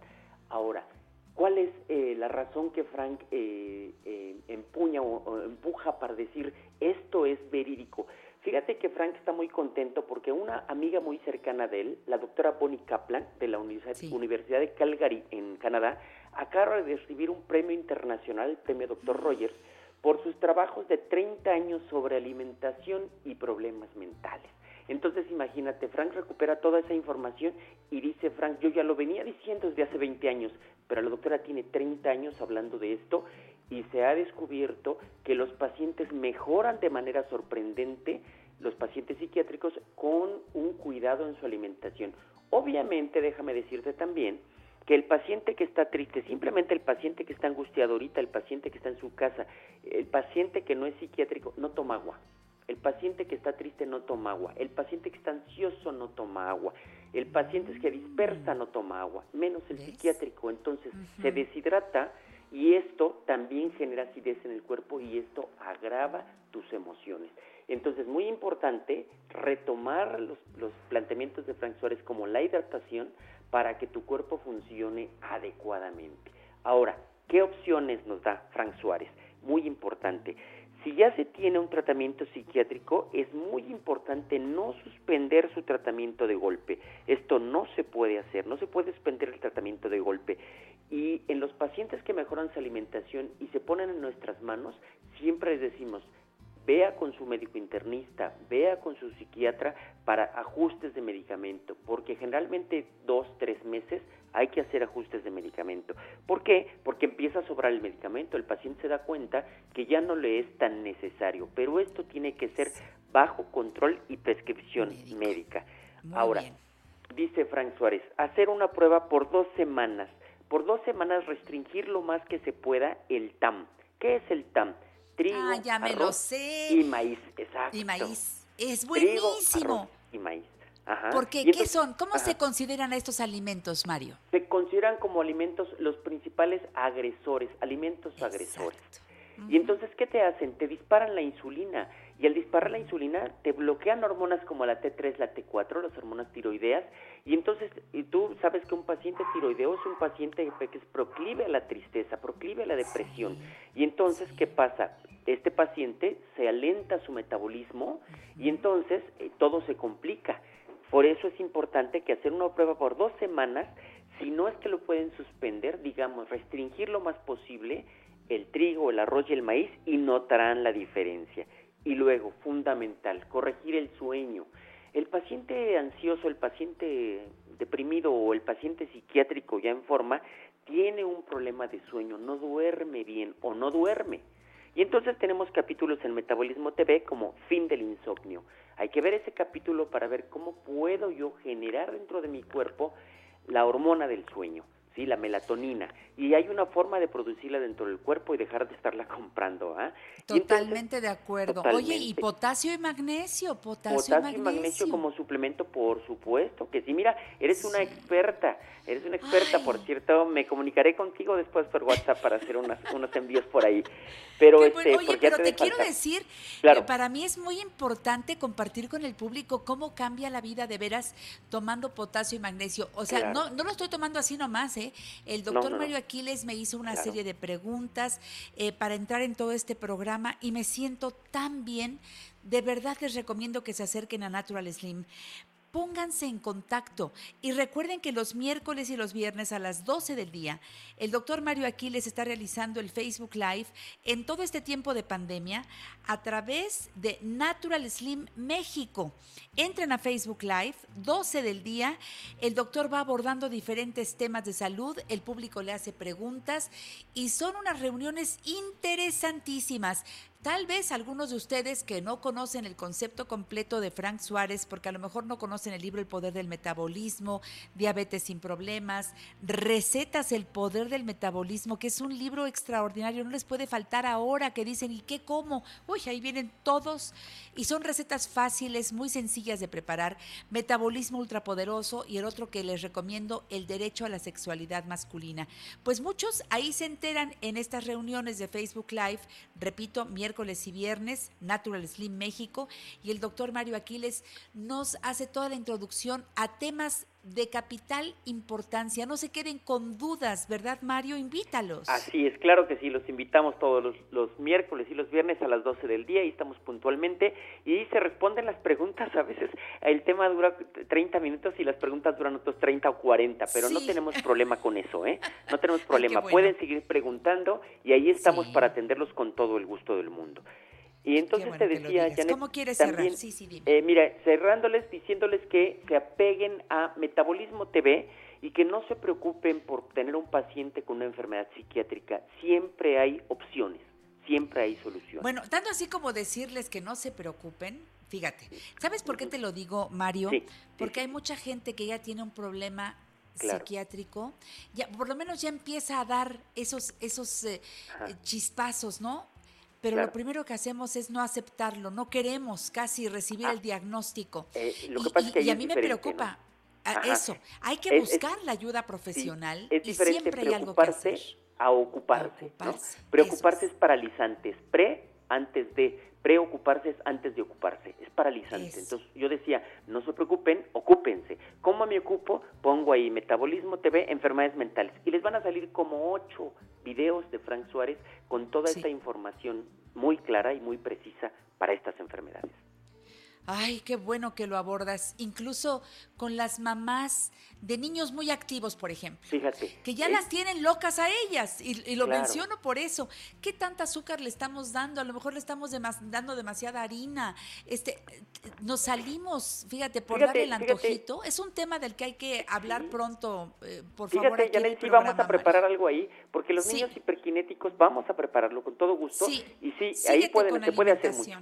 Ahora, ¿cuál es eh, la razón que Frank eh, eh, empuña o, o empuja para decir esto es verídico? Fíjate que Frank está muy contento porque una amiga muy cercana de él, la doctora Bonnie Kaplan de la Universidad, Universidad de Calgary en Canadá, acaba de recibir un premio internacional, el premio Dr. Rogers, por sus trabajos de 30 años sobre alimentación y problemas mentales. Entonces imagínate, Frank recupera toda esa información y dice, Frank, yo ya lo venía diciendo desde hace 20 años, pero la doctora tiene 30 años hablando de esto y se ha descubierto que los pacientes mejoran de manera sorprendente, los pacientes psiquiátricos, con un cuidado en su alimentación. Obviamente, déjame decirte también que el paciente que está triste, simplemente el paciente que está angustiado ahorita, el paciente que está en su casa, el paciente que no es psiquiátrico, no toma agua. El paciente que está triste no toma agua. El paciente que está ansioso no toma agua. El paciente que dispersa no toma agua, menos el psiquiátrico. Entonces se deshidrata y esto también genera acidez en el cuerpo y esto agrava tus emociones. Entonces, muy importante retomar los, los planteamientos de Frank Suárez como la hidratación para que tu cuerpo funcione adecuadamente. Ahora, ¿qué opciones nos da Frank Suárez? Muy importante. Si ya se tiene un tratamiento psiquiátrico, es muy importante no suspender su tratamiento de golpe. Esto no se puede hacer, no se puede suspender el tratamiento de golpe. Y en los pacientes que mejoran su alimentación y se ponen en nuestras manos, siempre les decimos, vea con su médico internista, vea con su psiquiatra para ajustes de medicamento, porque generalmente dos, tres meses hay que hacer ajustes de medicamento. ¿Por qué? Porque empieza a sobrar el medicamento, el paciente se da cuenta que ya no le es tan necesario, pero esto tiene que ser bajo control y prescripción médica. Ahora, dice Frank Suárez, hacer una prueba por dos semanas, por dos semanas restringir lo más que se pueda el TAM. ¿Qué es el TAM? trigo, Ah, ya me lo sé. y maíz, exacto. Y maíz. Es Trigo, buenísimo. arroz y maíz. Ajá. Porque, ¿qué son? ¿Cómo se consideran estos alimentos, Mario? Se consideran como alimentos los principales agresores, alimentos agresores. Y entonces, ¿qué te hacen? Te disparan la insulina. Y al disparar la insulina, te bloquean hormonas como la T3, la T4, las hormonas tiroideas. Y entonces, y tú sabes que un paciente tiroideo es un paciente que es proclive a la tristeza, proclive a la depresión. Y entonces, ¿qué pasa? Este paciente se alenta su metabolismo y entonces eh, todo se complica. Por eso es importante que hacer una prueba por dos semanas, si no es que lo pueden suspender, digamos, restringir lo más posible el trigo, el arroz y el maíz y notarán la diferencia. Y luego, fundamental, corregir el sueño. El paciente ansioso, el paciente deprimido o el paciente psiquiátrico ya en forma tiene un problema de sueño, no duerme bien o no duerme. Y entonces tenemos capítulos en Metabolismo TV como Fin del Insomnio. Hay que ver ese capítulo para ver cómo puedo yo generar dentro de mi cuerpo la hormona del sueño, ¿sí? la melatonina. Y hay una forma de producirla dentro del cuerpo y dejar de estarla comprando. ¿ah? Y entonces, Totalmente de acuerdo. Oye, y totalmente. potasio y magnesio, potasio, Potasio y y magnesio. magnesio como suplemento, por supuesto que sí. Mira, eres una experta, eres una experta, por cierto. Me comunicaré contigo después por WhatsApp para hacer unas, unos envíos por ahí. Pero este, bueno. Oye, porque ya pero te debe quiero decir Claro. que para mí es muy importante compartir con el público cómo cambia la vida de veras tomando potasio y magnesio. O sea, Claro. no, no lo estoy tomando así nomás, ¿eh? El No, doctor no, no. Mario Aquiles me hizo una Claro. serie de preguntas eh, para entrar en todo este programa y me siento tan bien. De verdad les recomiendo que se acerquen a Natural Slim. Pónganse en contacto y recuerden que los miércoles y los viernes a las 12 del día, el doctor Mario Aquiles está realizando el Facebook Live en todo este tiempo de pandemia a través de Natural Slim México. Entren a Facebook Live, 12 del día, el doctor va abordando diferentes temas de salud, el público le hace preguntas y son unas reuniones interesantísimas. Tal vez algunos de ustedes que no conocen el concepto completo de Frank Suárez, porque a lo mejor no conocen el libro El Poder del Metabolismo, Diabetes sin Problemas, Recetas El Poder del Metabolismo, que es un libro extraordinario, no les puede faltar ahora que dicen, ¿y qué como? Uy, ahí vienen todos y son recetas fáciles, muy sencillas de preparar. Metabolismo ultrapoderoso y el otro que les recomiendo, El Derecho a la Sexualidad Masculina. Pues muchos ahí se enteran en estas reuniones de Facebook Live, repito, miércoles y viernes, Natural Slim México, y el doctor Mario Aquiles nos hace toda la introducción a temas de capital importancia. No se queden con dudas, ¿verdad, Mario? Invítalos. Así es, claro que sí, los invitamos todos los, los miércoles y los viernes a las 12 del día y estamos puntualmente y se responden las preguntas, a veces el tema dura 30 minutos y las preguntas duran otros 30 o 40, pero no tenemos problema con eso, ¿eh? No tenemos problema, bueno. pueden seguir preguntando y ahí estamos para atenderlos con todo el gusto del mundo. Y entonces bueno te decía. Janet, ¿Cómo quieres cerrar? también, Sí, sí, dime. eh, mira, cerrándoles, diciéndoles que se apeguen a Metabolismo TV y que no se preocupen por tener un paciente con una enfermedad psiquiátrica. Siempre hay opciones, siempre hay soluciones. Bueno, tanto así como decirles que no se preocupen, fíjate, ¿sabes por qué te lo digo, Mario? Sí, Porque hay mucha gente que ya tiene un problema Claro. psiquiátrico, ya por lo menos ya empieza a dar esos esos eh, chispazos, ¿no? Pero Claro. lo primero que hacemos es no aceptarlo, no queremos casi recibir Ah. el diagnóstico. Eh, lo Y- que pasa y, es que ahí y a mí me preocupa ¿no? a- Ajá. eso. Hay que Es- es- buscar la ayuda profesional es y siempre hay algo que preocuparse hacer. a ocuparse. ¿no? ocuparse, Preocuparse es paralizante, es pre antes de, Preocuparse es antes de ocuparse, es paralizante. Entonces yo decía, no se preocupen, ocúpense. ¿Cómo me ocupo? Pongo ahí Metabolismo TV, enfermedades mentales. Y les van a salir como ocho videos de Frank Suárez con toda esta información muy clara y muy precisa para estas enfermedades. Ay, qué bueno que lo abordas, incluso con las mamás de niños muy activos, por ejemplo. Fíjate. Que ya es- las tienen locas a ellas, y, y lo Claro. menciono por eso. ¿Qué tanta azúcar le estamos dando? A lo mejor le estamos demas- dando demasiada harina. Este, nos salimos, fíjate, por Fíjate, darle el fíjate. antojito. Es un tema del que hay que hablar pronto, eh, por favor. Fíjate, Janet, sí vamos a preparar algo ahí, porque los Sí. niños hiperkinéticos vamos a prepararlo con todo gusto. Sí. Y sí, ahí pueden, se puede hacer mucho.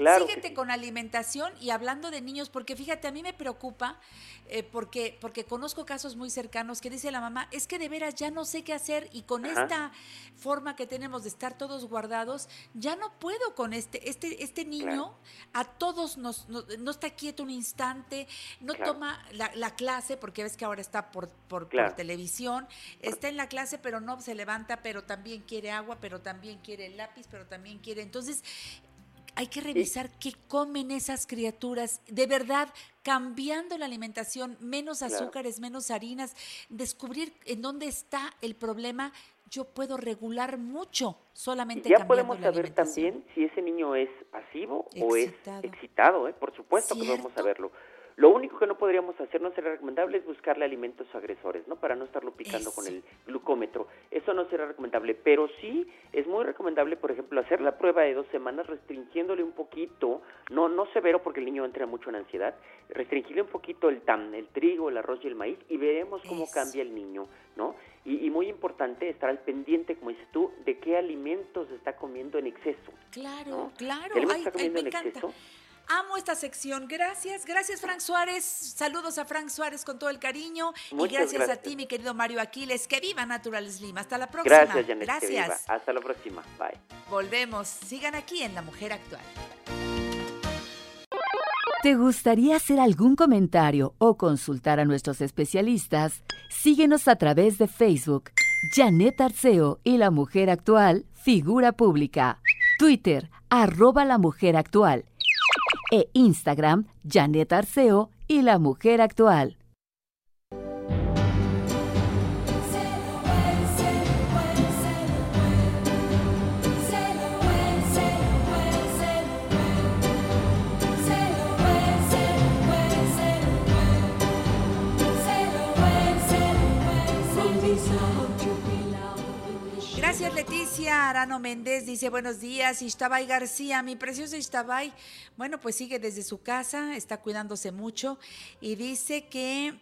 Claro. Síguete sí. con alimentación y hablando de niños, porque fíjate, a mí me preocupa, eh, porque, porque conozco casos muy cercanos que dice la mamá, es que de veras ya no sé qué hacer y con Ajá. esta forma que tenemos de estar todos guardados, ya no puedo con este, este, este niño, a todos nos, no, no está quieto un instante, no Claro. toma la, la clase, porque ves que ahora está por, por, por televisión, está en la clase, pero no se levanta, pero también quiere agua, pero también quiere el lápiz, pero también quiere. Entonces, hay que revisar qué comen esas criaturas, de verdad, cambiando la alimentación, menos Claro. azúcares, menos harinas, descubrir en dónde está el problema. Yo puedo regular mucho solamente ya cambiando podemos la saber también si ese niño es pasivo o es Excitado. ¿eh? por supuesto que podemos saberlo. Lo único que no podríamos hacer, no será recomendable, es buscarle alimentos agresores, ¿no? Para no estarlo picando con el glucómetro. Eso no será recomendable, pero sí es muy recomendable, por ejemplo, hacer la prueba de dos semanas restringiéndole un poquito, no no severo porque el niño entra mucho en ansiedad, restringirle un poquito el tam, el trigo, el arroz y el maíz y veremos cómo Eso. cambia el niño, ¿no? Y, y muy importante estar al pendiente, como dices tú, de qué alimentos está comiendo en exceso. Claro, ¿no? claro. ¿Qué Ay, está ay, comiendo me en encanta. exceso? Amo esta sección. Gracias, gracias Frank Suárez. Saludos a Frank Suárez con todo el cariño. y gracias, a ti, mi querido Mario Aquiles. Que viva Natural Slim. Hasta la próxima. Gracias, Janet. que Gracias. viva. Hasta la próxima. Bye. Volvemos. Sigan aquí en La Mujer Actual. ¿Te gustaría hacer algún comentario o consultar a nuestros especialistas? Síguenos a través de Facebook, Janet Arceo y La Mujer Actual, figura pública. Twitter, arroba La Mujer Actual. E Instagram, Janet Arceo y La Mujer Actual. Gracias, Leticia. Arano Méndez dice buenos días. Ishtabay García, mi precioso Ishtabay. Bueno, pues sigue desde su casa, está cuidándose mucho y dice que,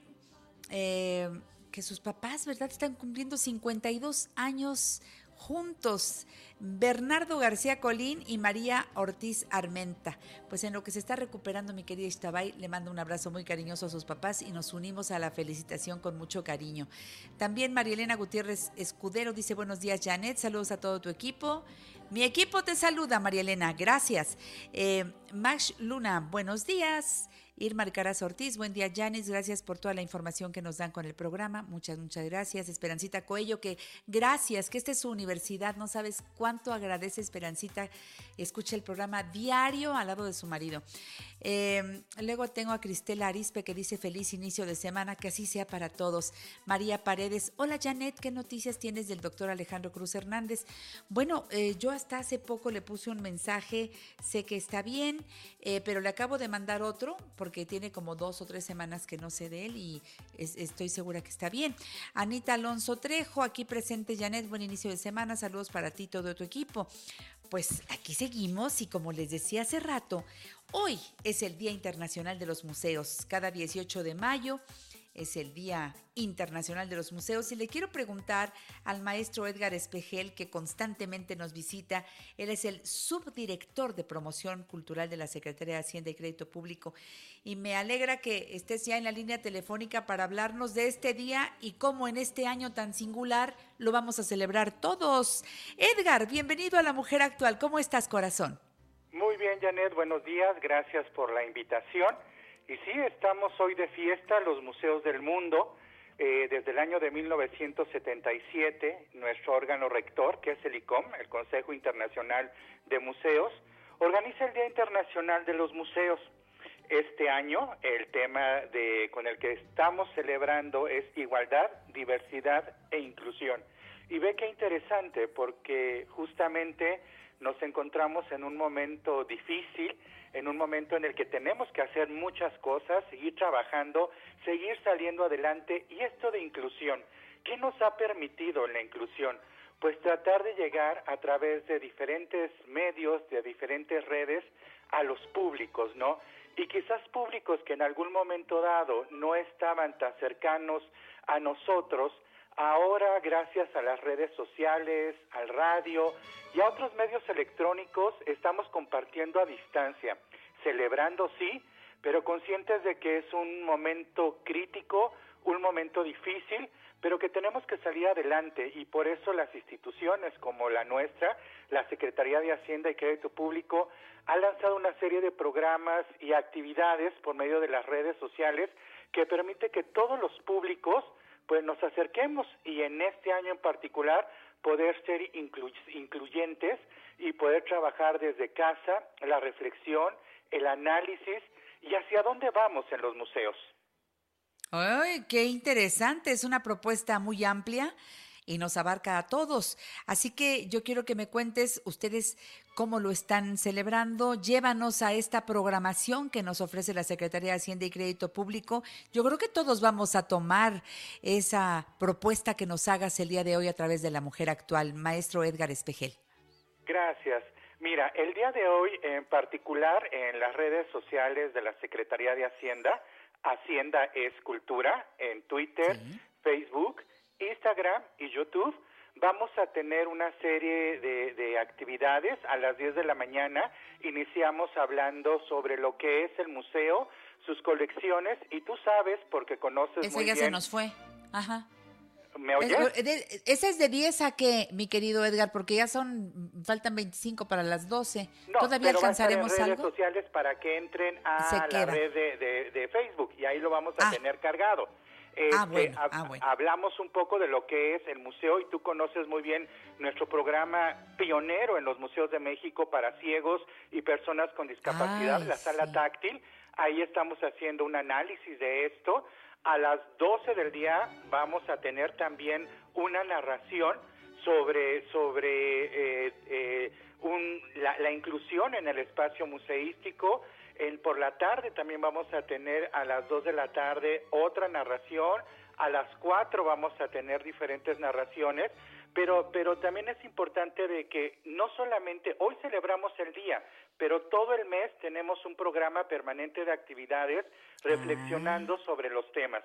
eh, que sus papás, ¿verdad? Están cumpliendo 52 años juntos. Bernardo García Colín y María Ortiz Armenta. Pues en lo que se está recuperando mi querida Ishtabay, le mando un abrazo muy cariñoso a sus papás y nos unimos a la felicitación con mucho cariño. También María Elena Gutiérrez Escudero dice buenos días Janet, saludos a todo tu equipo. Mi equipo te saluda María Elena, gracias. Eh, Max Luna, buenos días. Irma Alcaraz Ortiz, buen día Janis, gracias por toda la información que nos dan con el programa, muchas, muchas gracias. Esperancita Coello, que gracias, que esta es su universidad, no sabes cuánto agradece Esperancita, escucha el programa diario al lado de su marido. Eh, luego tengo a Cristela Arispe que dice feliz inicio de semana, que así sea para todos. María Paredes, hola Janet, ¿qué noticias tienes del doctor Alejandro Cruz Hernández? Bueno, eh, yo hasta hace poco le puse un mensaje, sé que está bien, eh, pero le acabo de mandar otro tiene como dos o tres semanas que no sé de él y es- estoy segura que está bien. Anita Alonso Trejo, aquí presente Janet, buen inicio de semana, saludos para ti y todo tu equipo. Pues aquí seguimos y como les decía hace rato, hoy es el Día Internacional de los Museos. Cada 18 de mayo es el Día Internacional de los Museos y le quiero preguntar al maestro Edgar Espejel, que constantemente nos visita. Él es el subdirector de promoción cultural de la Secretaría de Hacienda y Crédito Público y me alegra que estés ya en la línea telefónica para hablarnos de este día y cómo en este año tan singular lo vamos a celebrar todos. Edgar, bienvenido a La Mujer Actual. ¿Cómo estás, corazón? Muy bien, Janet, buenos días, gracias por la invitación. Y sí, estamos hoy de fiesta, los museos del mundo. Eh, desde el año de 1977, nuestro órgano rector, que es el ICOM, el Consejo Internacional de Museos, organiza el Día Internacional de los Museos. Este año el tema de, con el que estamos celebrando es igualdad, diversidad e inclusión. Y ve qué interesante porque justamente nos encontramos en un momento difícil, en un momento en el que tenemos que hacer muchas cosas, seguir trabajando, seguir saliendo adelante. Y esto de inclusión, ¿qué nos ha permitido la inclusión? Pues tratar de llegar a través de diferentes medios, de diferentes redes, a los públicos, ¿no? Y quizás públicos que en algún momento dado no estaban tan cercanos a nosotros, ahora gracias a las redes sociales, al radio y a otros medios electrónicos estamos compartiendo a distancia, celebrando sí, pero conscientes de que es un momento crítico, un momento difícil, pero que tenemos que salir adelante. Y por eso las instituciones como la nuestra, la Secretaría de Hacienda y Crédito Público, ha lanzado una serie de programas y actividades por medio de las redes sociales que permite que todos los públicos pues nos acerquemos y en este año en particular poder ser inclu- incluyentes y poder trabajar desde casa la reflexión, el análisis y hacia dónde vamos en los museos. Ay, qué interesante, es una propuesta muy amplia y nos abarca a todos. Así que yo quiero que me cuentes ustedes cómo lo están celebrando. Llévanos a esta programación que nos ofrece la Secretaría de Hacienda y Crédito Público. Yo creo que todos vamos a tomar esa propuesta que nos hagas el día de hoy a través de la mujer actual, maestro Edgar Espejel. Gracias. Mira, el día de hoy en particular en las redes sociales de la Secretaría de Hacienda, Hacienda es Cultura, en Twitter, Facebook, Instagram y YouTube, vamos a tener una serie de, de actividades. A las 10 de la mañana iniciamos hablando sobre lo que es el museo, sus colecciones, y tú sabes, porque conoces muy ya bien... se nos fue. Ajá. ¿Me oyes? Es- de- ¿Esa es de 10 a qué, mi querido Edgar? Porque ya son, faltan 25 para las 12. No, ¿Todavía pero va a estar en alcanzaremos redes algo? sociales para que entren a Se la queda. red de, de- de Facebook y ahí lo vamos a tener cargado. Este, bueno, hab- ah, bueno. Hablamos un poco de lo que es el museo y tú conoces muy bien nuestro programa pionero en los museos de México para ciegos y personas con discapacidad, Ay, la sala táctil. Ahí estamos haciendo un análisis de esto. A las 12 del día vamos a tener también una narración sobre, sobre eh, eh, un- la, la inclusión en el espacio museístico. En, por la tarde también vamos a tener a las 2 de la tarde otra narración. A las 4 vamos a tener diferentes narraciones. Pero, pero también es importante de que no solamente hoy celebramos el día, pero todo el mes tenemos un programa permanente de actividades reflexionando sobre los temas.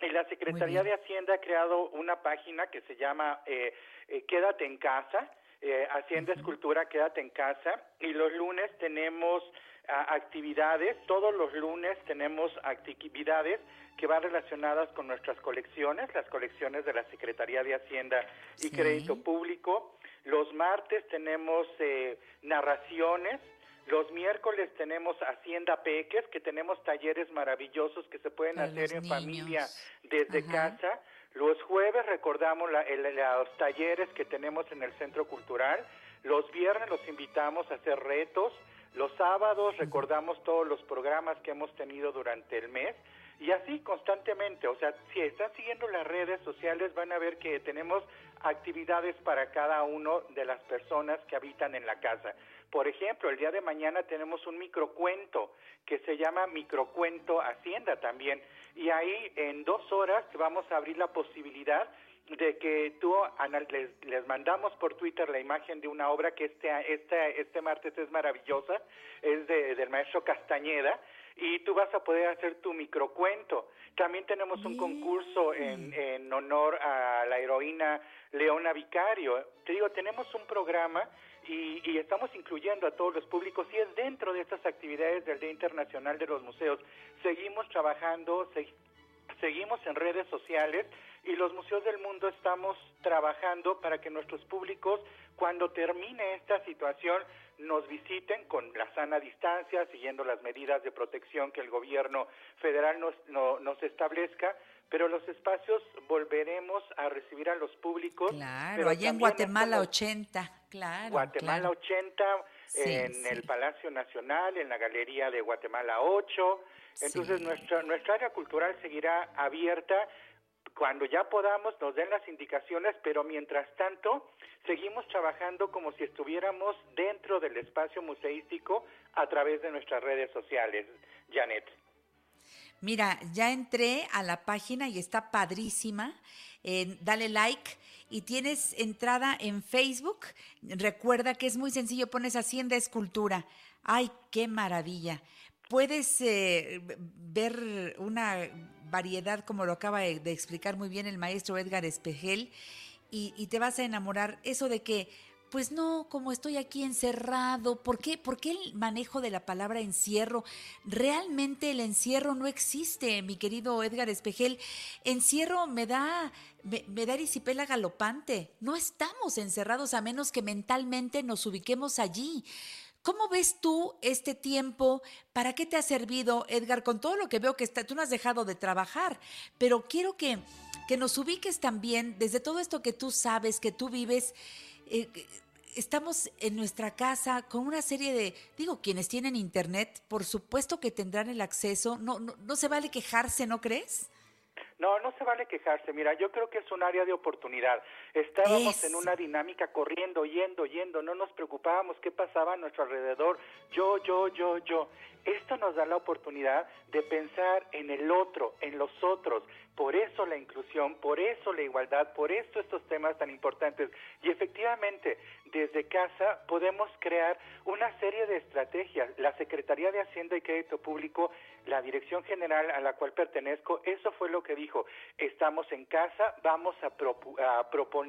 Y la Secretaría de Hacienda ha creado una página que se llama eh, eh, Quédate en casa, eh, Hacienda es Cultura, Quédate en casa, y los lunes tenemos ah, actividades, todos los lunes tenemos actividades que van relacionadas con nuestras colecciones, las colecciones de la Secretaría de Hacienda y Crédito Público. Los martes tenemos eh, narraciones, los miércoles tenemos Hacienda Peques, que tenemos talleres maravillosos que se pueden Para hacer en familia desde Ajá. casa. Los jueves recordamos la- el- los talleres que tenemos en el Centro Cultural. Los viernes los invitamos a hacer retos. Los sábados recordamos todos los programas que hemos tenido durante el mes. Y así constantemente, o sea, si están siguiendo las redes sociales van a ver que tenemos actividades para cada uno de las personas que habitan en la casa. Por ejemplo, el día de mañana tenemos un microcuento que se llama Microcuento Hacienda también. Y ahí en dos horas vamos a abrir la posibilidad de que tú Ana, les, les mandamos por Twitter la imagen de una obra que este, este, este martes es maravillosa, es de, del maestro Castañeda, y tú vas a poder hacer tu microcuento. También tenemos un concurso en, en honor a la heroína Leona Vicario. Te digo, tenemos un programa y, y estamos incluyendo a todos los públicos y es dentro de estas actividades del Día Internacional de los Museos. Seguimos trabajando, se- seguimos en redes sociales y los museos del mundo estamos trabajando para que nuestros públicos, cuando termine esta situación, nos visiten con la sana distancia, siguiendo las medidas de protección que el gobierno federal nos, no- nos establezca, pero los espacios volveremos a recibir a los públicos. Claro, allá en Guatemala estamos- 80, claro. Guatemala claro. 80, Sí, en sí. el Palacio Nacional, en la Galería de Guatemala 8. Entonces nuestra, nuestra área cultural seguirá abierta cuando ya podamos, nos den las indicaciones, pero mientras tanto seguimos trabajando como si estuviéramos dentro del espacio museístico a través de nuestras redes sociales, Janet. Mira, ya entré a la página y está padrísima. Eh, dale like y tienes entrada en Facebook. Recuerda que es muy sencillo, pones Hacienda Escultura. ¡Ay, qué maravilla! Puedes eh, ver una variedad, como lo acaba de explicar muy bien el maestro Edgar Espejel, y, te vas a enamorar. Eso de que, pues no, como estoy aquí encerrado, ¿por qué, ¿por qué el manejo de la palabra encierro? Realmente el encierro no existe, mi querido Edgar Espejel. Encierro me da, me, me da erisipela galopante. No estamos encerrados a menos que mentalmente nos ubiquemos allí. ¿Cómo ves tú este tiempo? ¿Para qué te ha servido, Edgar? Con todo lo que veo que está, tú no has dejado de trabajar, pero quiero que, que nos ubiques también desde todo esto que tú sabes, que tú vives. eh, estamos en nuestra casa con una serie de, digo, quienes tienen internet, por supuesto que tendrán el acceso. No, no, no se vale quejarse, ¿no crees? No, no se vale quejarse. Mira, yo creo que es un área de oportunidad. Estábamos Eso. en una dinámica corriendo, yendo, yendo. No nos preocupábamos qué pasaba a nuestro alrededor. Yo, yo, yo, yo. Esto nos da la oportunidad de pensar en el otro, en los otros. Por eso la inclusión, por eso la igualdad, por eso estos temas tan importantes. Y efectivamente, desde casa podemos crear una serie de estrategias. La Secretaría de Hacienda y Crédito Público, la Dirección General a la cual pertenezco, eso fue lo que dijo. Estamos en casa, vamos a, propu- a proponer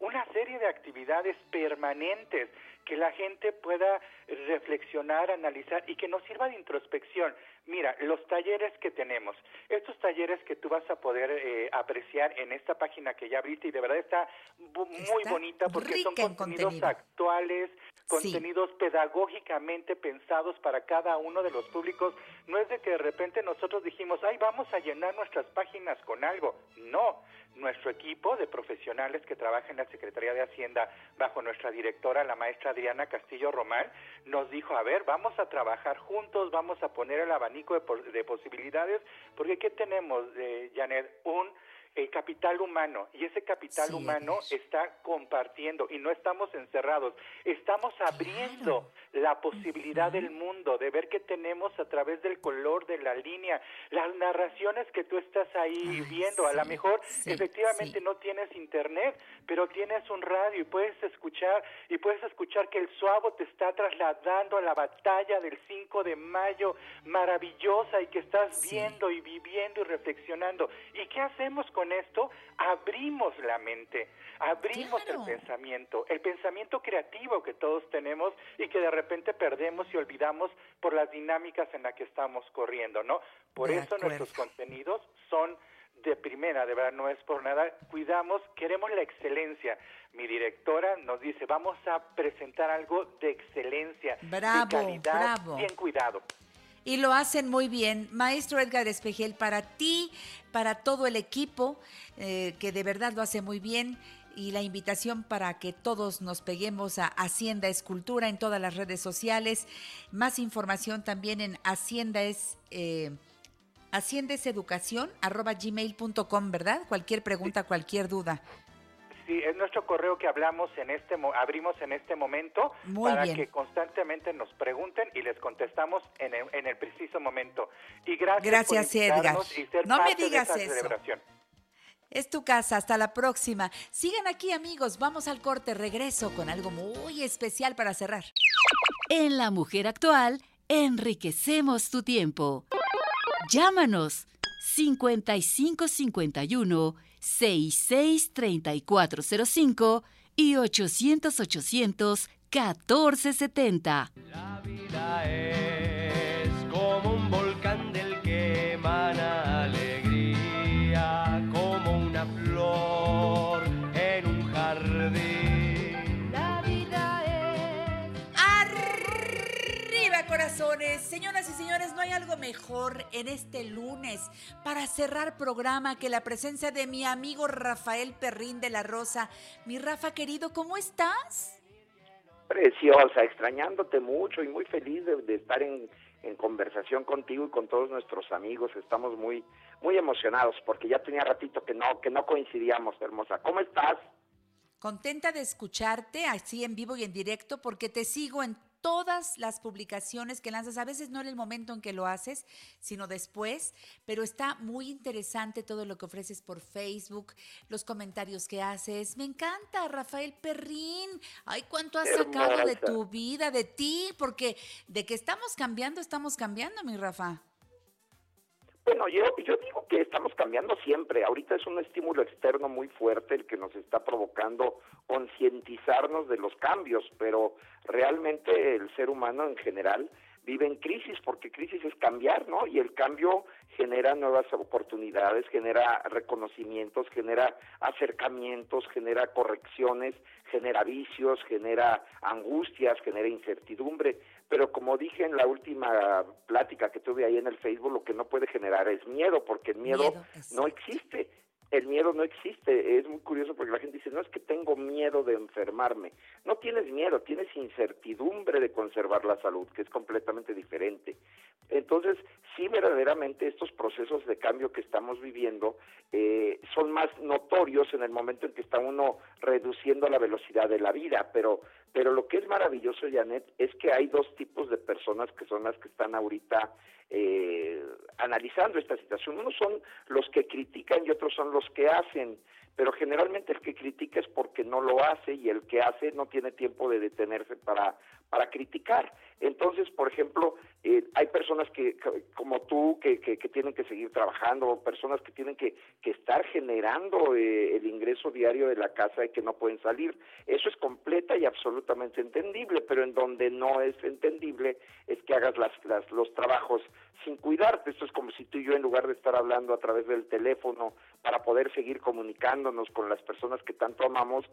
una serie de actividades permanentes que la gente pueda reflexionar, analizar y que nos sirva de introspección. Mira, los talleres que tenemos, estos talleres que tú vas a poder eh, apreciar en esta página que ya abriste y de verdad está muy Está bonita porque son contenidos contenido. actuales, contenidos pedagógicamente pensados para cada uno de los públicos. No es de que de repente nosotros dijimos, ay, vamos a llenar nuestras páginas con algo. No, nuestro equipo de profesionales que trabaja en la Secretaría de Hacienda bajo nuestra directora, la maestra Adriana Castillo Román, nos dijo, a ver, vamos a trabajar juntos, vamos a poner el abanico de, pos- de posibilidades, porque ¿qué tenemos, eh, Janet? Un eh, capital humano, y ese capital Sí, humano está compartiendo y no estamos encerrados, estamos abriendo la posibilidad del mundo, de ver qué tenemos a través del color de la línea, las narraciones que tú estás ahí Ay, viendo, a lo mejor sí, efectivamente sí. no tienes internet, pero tienes un radio y puedes escuchar y puedes escuchar que el suavo te está trasladando a la batalla del 5 de mayo maravillosa y que estás viendo y viviendo y reflexionando. ¿Y qué hacemos con esto? Abrimos la mente, abrimos Claro. el pensamiento, el pensamiento creativo que todos tenemos y que de repente perdemos y olvidamos por las dinámicas en las que estamos corriendo, ¿no? Por De eso nuestros acuerdo. contenidos son de primera, de verdad, no es por nada. Cuidamos, queremos la excelencia. Mi directora nos dice, vamos a presentar algo de excelencia, Bravo, de calidad, bravo. bien cuidado. Y lo hacen muy bien. Maestro Edgar Espejel, para ti, para todo el equipo, eh, que de verdad lo hace muy bien. Y la invitación para que todos nos peguemos a Hacienda Escultura en todas las redes sociales. Más información también en Hacienda es... Eh, Hacienda es educación, arroba gmail.com, ¿verdad? Cualquier pregunta, cualquier duda. Sí, es nuestro correo que hablamos en este mo- abrimos en este momento Muy para bien. que constantemente nos pregunten y les contestamos en el, en el preciso momento. Y gracias, Gracias, por Edgar. y ser No me de digas esta eso. celebración. Es tu casa, hasta la próxima. Sigan aquí amigos, vamos al corte, regreso con algo muy especial para cerrar. En La Mujer Actual, enriquecemos tu tiempo. Llámanos 5551 663405 y 800 800 1470. La vida es corazones! Señoras y señores, no hay algo mejor en este lunes para cerrar programa que la presencia de mi amigo Rafael Perrín de la Rosa. Mi Rafa querido, ¿cómo estás? Preciosa, extrañándote mucho y muy feliz de, de estar en, en conversación contigo y con todos nuestros amigos. Estamos muy muy emocionados porque ya tenía ratito que no que no coincidíamos, hermosa. ¿Cómo estás? Contenta de escucharte así en vivo y en directo porque te sigo en todas las publicaciones que lanzas. A veces no en el momento en que lo haces, sino después, pero está muy interesante todo lo que ofreces por Facebook, los comentarios que haces. Me encanta, Rafael Perrín. Ay, cuánto has sacado de tu vida, de ti, porque de que estamos cambiando, estamos cambiando, mi Rafa. Bueno, yo, yo digo que estamos cambiando siempre. Ahorita es un estímulo externo muy fuerte el que nos está provocando concientizarnos de los cambios, pero realmente el ser humano en general vive en crisis, porque crisis es cambiar, ¿no? Y el cambio genera nuevas oportunidades, genera reconocimientos, genera acercamientos, genera correcciones, genera vicios, genera angustias, genera incertidumbre. Pero como dije en la última plática que tuve ahí en el Facebook, lo que no puede generar es miedo, porque el miedo, Miedo, no existe. El miedo no existe. Es muy curioso porque la gente dice, no es que tengo miedo de enfermarme. No tienes miedo, tienes incertidumbre de conservar la salud, que es completamente diferente. Entonces, sí, verdaderamente estos procesos de cambio que estamos viviendo eh, son más notorios en el momento en que está uno reduciendo la velocidad de la vida, pero pero lo que es maravilloso, Janet, es que hay dos tipos de personas que son las que están ahorita eh, analizando esta situación. Unos son los que critican y otros son los que hacen, pero generalmente el que critica es porque no lo hace y el que hace no tiene tiempo de detenerse para, para criticar. Entonces, por ejemplo, eh, hay personas que, como tú que, tienen que seguir trabajando, personas que tienen que, que estar generando eh, el ingreso diario de la casa y que no pueden salir. Eso es completa y absolutamente entendible, pero en donde no es entendible es que hagas las, las, los trabajos sin cuidarte. Esto es como si tú y yo, en lugar de estar hablando a través del teléfono para poder seguir con las personas que tanto amamos,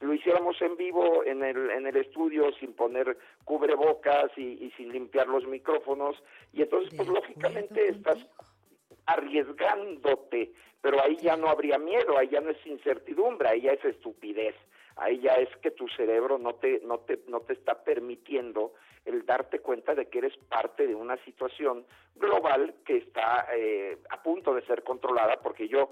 lo hiciéramos en vivo en el, en el estudio sin poner cubrebocas y, y sin limpiar los micrófonos. Y entonces, pues lógicamente estás arriesgándote, pero ahí ya no habría miedo, ahí ya no es incertidumbre, ahí ya es estupidez, ahí ya es que tu cerebro no te, no te, no te está permitiendo el darte cuenta de que eres parte de una situación global que está eh, a punto de ser controlada, porque yo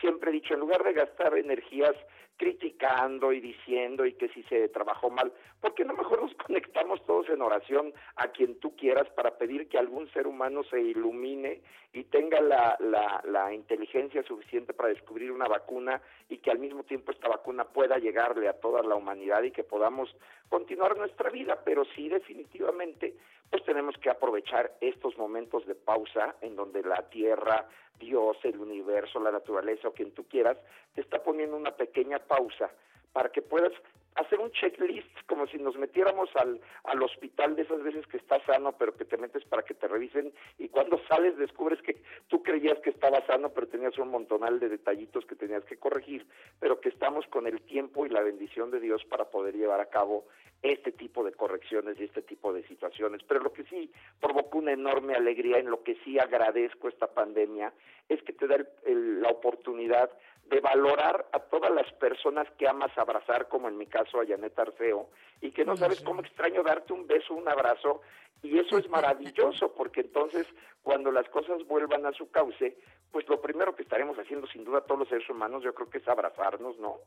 siempre he dicho, en lugar de gastar energías criticando y diciendo y que si se trabajó mal, ¿por qué no mejor nos conectamos todos en oración a quien tú quieras para pedir que algún ser humano se ilumine y tenga la, la, la inteligencia suficiente para descubrir una vacuna y que al mismo tiempo esta vacuna pueda llegarle a toda la humanidad y que podamos continuar nuestra vida? Pero sí, definitivamente, pues tenemos que aprovechar estos momentos de pausa en donde la Tierra, Dios, el universo, la naturaleza o quien tú quieras, te está poniendo una pequeña pausa para que puedas hacer un checklist como si nos metiéramos al, al hospital de esas veces que estás sano pero que te metes para que te revisen y cuando sales descubres que tú creías que estabas sano pero tenías un montonal de detallitos que tenías que corregir pero que estamos con el tiempo y la bendición de Dios para poder llevar a cabo este tipo de correcciones y este tipo de situaciones. Pero lo que sí provocó una enorme alegría, en lo que sí agradezco esta pandemia, es que te da el- la oportunidad de valorar a todas las personas que amas abrazar, como en mi caso a Janet Arceo, y que no sabes cómo extraño darte un beso, un abrazo, y eso es maravilloso, porque entonces cuando las cosas vuelvan a su cauce, pues lo primero que estaremos haciendo sin duda todos los seres humanos, yo creo que es abrazarnos, ¿no?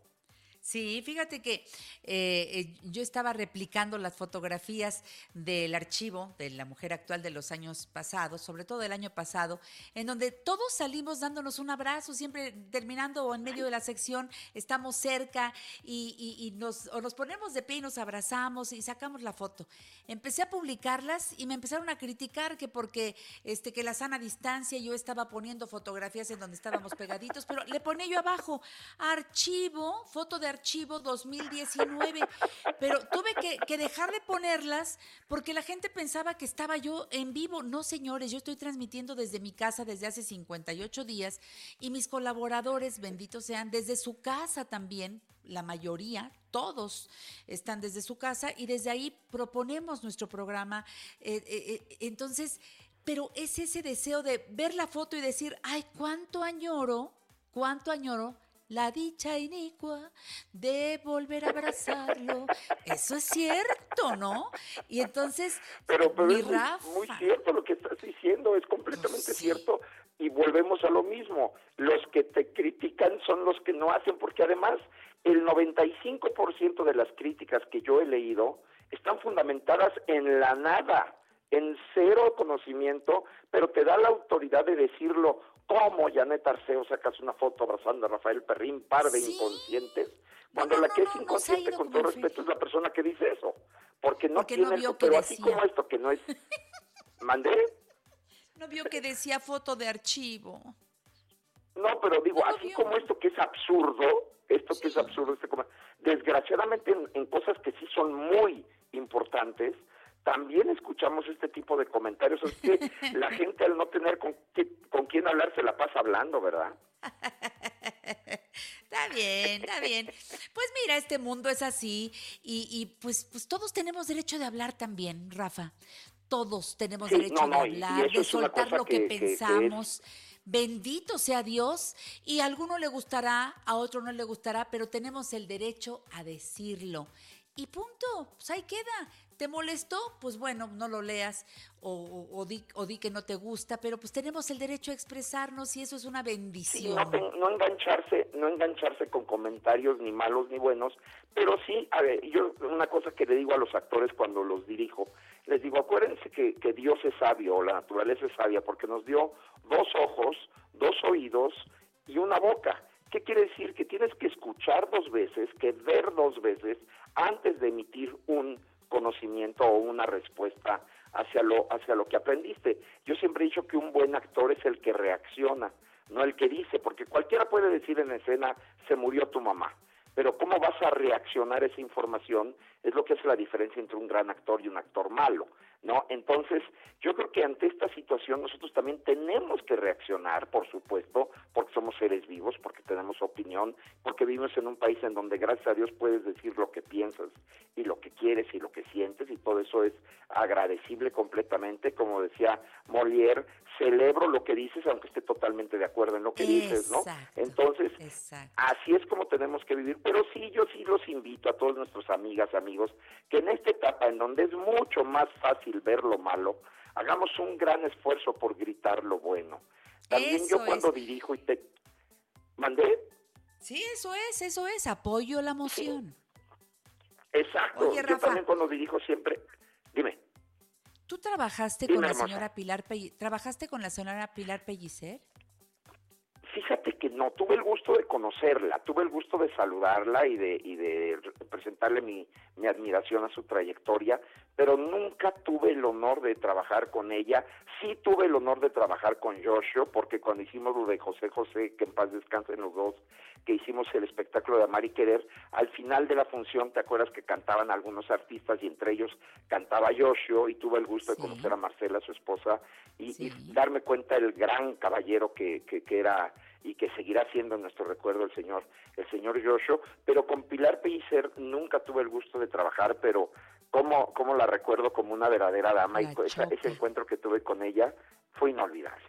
Sí, fíjate que eh, eh, yo estaba replicando las fotografías del archivo de la mujer actual de los años pasados, sobre todo del año pasado, en donde todos salimos dándonos un abrazo, siempre terminando o en medio de la sección, estamos cerca y, y- y nos, o nos ponemos de pie y nos abrazamos y sacamos la foto. Empecé a publicarlas y me empezaron a criticar que porque este, que la sana distancia, yo estaba poniendo fotografías en donde estábamos pegaditos, pero le ponía yo abajo, archivo, foto de archivo 2019, pero tuve que, dejar de ponerlas porque la gente pensaba que estaba yo en vivo. No, señores, yo estoy transmitiendo desde mi casa desde hace 58 días y mis colaboradores, benditos sean, desde su casa también, la mayoría, todos están desde su casa y desde ahí proponemos nuestro programa. Eh, eh, eh, entonces, pero es ese deseo de ver la foto y decir, ay, cuánto añoro, cuánto añoro la dicha inicua de volver a abrazarlo. Eso es cierto, ¿no? Y entonces, Pero, pero mi es muy, Rafa, muy cierto lo que estás diciendo, es completamente cierto. Y volvemos a lo mismo. Los que te critican son los que no hacen, porque además el 95% de las críticas que yo he leído están fundamentadas en la nada, en cero conocimiento, pero te da la autoridad de decirlo. ¿Cómo Janet Arceo sacas una foto abrazando a Rafael Perrín, par de inconscientes? Cuando la que es inconsciente, con todo respeto, es la persona que dice eso. Porque no Porque no tiene vio eso, que pero así como esto, que no es... ¿Mandé? no vio que decía foto de archivo. No, pero digo, así como esto que es absurdo, esto que es absurdo, este desgraciadamente en, en cosas que sí son muy importantes, también escuchamos este tipo de comentarios. Es que la gente al no tener con, qué- con quién hablar se la pasa hablando, ¿verdad? Está bien, está bien. Pues mira, este mundo es así y, y pues, pues todos tenemos derecho de hablar también, Rafa. Todos tenemos Sí, derecho no, no, de hablar, de soltar lo que, que- que- que es- pensamos. Bendito sea Dios y a alguno le gustará, a otro no le gustará, pero tenemos el derecho a decirlo. Y punto, pues ahí queda. ¿Te molestó? Pues bueno, no lo leas o, o- o di, o di que no te gusta, pero pues tenemos el derecho a expresarnos y eso es una Sí, bendición. no engancharse, no engancharse con comentarios ni malos ni buenos, pero sí, a ver, yo una cosa que le digo a los actores cuando los dirijo, les digo, acuérdense que, que Dios es sabio, la naturaleza es sabia, porque nos dio dos ojos, dos oídos y una boca. ¿Qué quiere decir? Que tienes que escuchar dos veces, que ver dos veces antes de emitir un conocimiento o una respuesta hacia lo hacia lo que aprendiste. Yo siempre he dicho que un buen actor es el que reacciona, no el que dice, porque cualquiera puede decir en escena se murió tu mamá, pero cómo vas a reaccionar a esa información es lo que hace la diferencia entre un gran actor y un actor malo, ¿no? Entonces, yo creo que ante esta situación nosotros también tenemos que reaccionar, por supuesto, porque somos seres vivos, porque tenemos opinión, porque vivimos en un país en donde gracias a Dios puedes decir lo que piensas y lo que quieres y lo que sientes y todo eso es agradecible completamente, como decía Molière, celebro lo que dices aunque esté totalmente de acuerdo en lo que dices, ¿no? Entonces, exacto. Así es como tenemos que vivir, pero sí, yo sí los invito a todos nuestros amigas, amigos, que en esta etapa en donde es mucho más fácil ver lo malo, hagamos un gran esfuerzo por gritar lo bueno. También Eso yo cuando es. dirijo y te... ¿Mandé? Sí, eso es, eso es, apoyo la moción. Exacto. Oye, yo también cuando dirijo siempre... Dime. ¿Tú trabajaste Dime, con la hermosa. señora Pilar Pelli- ¿Trabajaste con la señora Pilar Pellicer? Fíjate que no tuve el gusto de conocerla, tuve el gusto de saludarla y de, y de presentarle mi, mi admiración a su trayectoria, pero nunca tuve el honor de trabajar con ella. Sí tuve el honor de trabajar con Joshua, porque cuando hicimos lo de José José, que en paz descansen los dos, que hicimos el espectáculo de Amar y Querer, al final de la función, ¿te acuerdas que cantaban algunos artistas y entre ellos cantaba Joshua y tuve el gusto de conocer a Marcela, su esposa, y, y darme cuenta del gran caballero que, que, que era y que seguirá siendo en nuestro recuerdo el señor el señor Joshua, pero con Pilar Pellicer nunca tuve el gusto de trabajar, pero como como la recuerdo como una verdadera dama y esa- ese encuentro que tuve con ella fue inolvidable.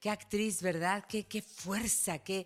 Qué actriz, ¿verdad? Qué, qué fuerza, qué,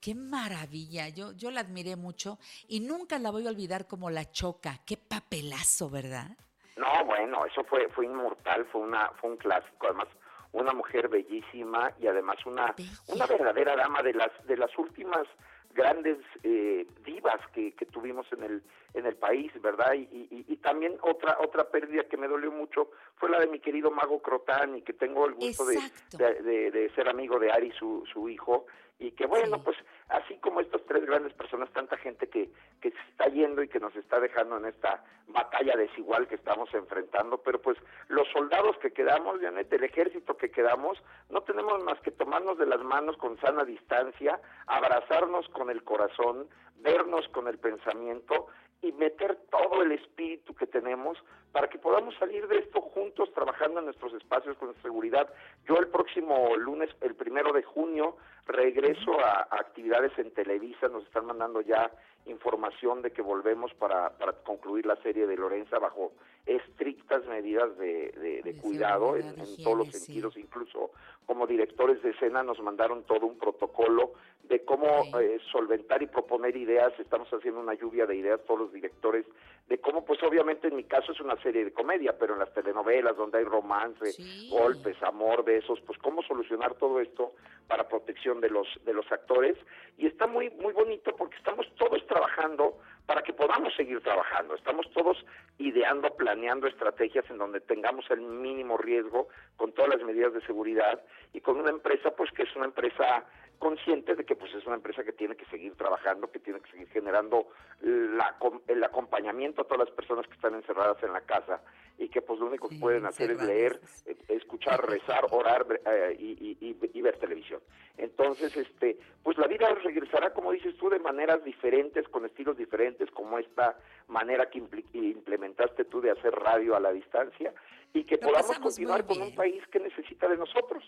qué maravilla. Yo, yo la admiré mucho y nunca la voy a olvidar como la choca. Qué papelazo, ¿verdad? No, bueno, eso fue fue inmortal, fue una fue un clásico, además una mujer bellísima y además una una verdadera dama de las de las últimas grandes eh, divas que, que tuvimos en el en el país, ¿verdad? Y, y- y también otra otra pérdida que me dolió mucho fue la de mi querido Mago Crotán y que tengo el gusto de, de- de ser amigo de Ari, su, su hijo, y que bueno, pues así como estas tres grandes personas, tanta gente que, que se está yendo y que nos está dejando en esta batalla desigual que estamos enfrentando, pero pues los soldados que quedamos, Janet, el ejército que quedamos, no tenemos más que tomarnos de las manos con sana distancia, abrazarnos con el corazón, vernos con el pensamiento y meter todo el espíritu que tenemos para que podamos salir de esto juntos trabajando en nuestros espacios con seguridad. Yo el próximo lunes, el primero de junio, regreso a, a actividades en Televisa, nos están mandando ya información de que volvemos para, para concluir la serie de Lorenza bajo estrictas medidas de, de- de cuidado en, todos los sí. sentidos, incluso como directores de escena nos mandaron todo un protocolo de cómo eh, solventar y proponer ideas, estamos haciendo una lluvia de ideas todos los directores, de cómo pues obviamente en mi caso es una serie de comedia, pero en las telenovelas donde hay romance, golpes, amor, besos, pues cómo solucionar todo esto para protección de los de los actores y está muy muy bonito porque estamos todos trabajando para que podamos seguir trabajando. Estamos todos ideando, planeando estrategias en donde tengamos el mínimo riesgo con todas las medidas de seguridad y con una empresa pues que es una empresa consciente de que pues es una empresa que tiene que seguir trabajando, que tiene que seguir generando la el acompañamiento a todas las personas que están encerradas en la casa y que pues lo único que pueden hacer es leer, eh, escuchar, rezar, orar eh, y, y- y- y ver televisión. Entonces, este, pues la vida regresará, como dices tú, de maneras diferentes, con estilos diferentes, como esta manera que implementaste tú de hacer radio a la distancia y que Lo podamos continuar con un país que necesita de nosotros.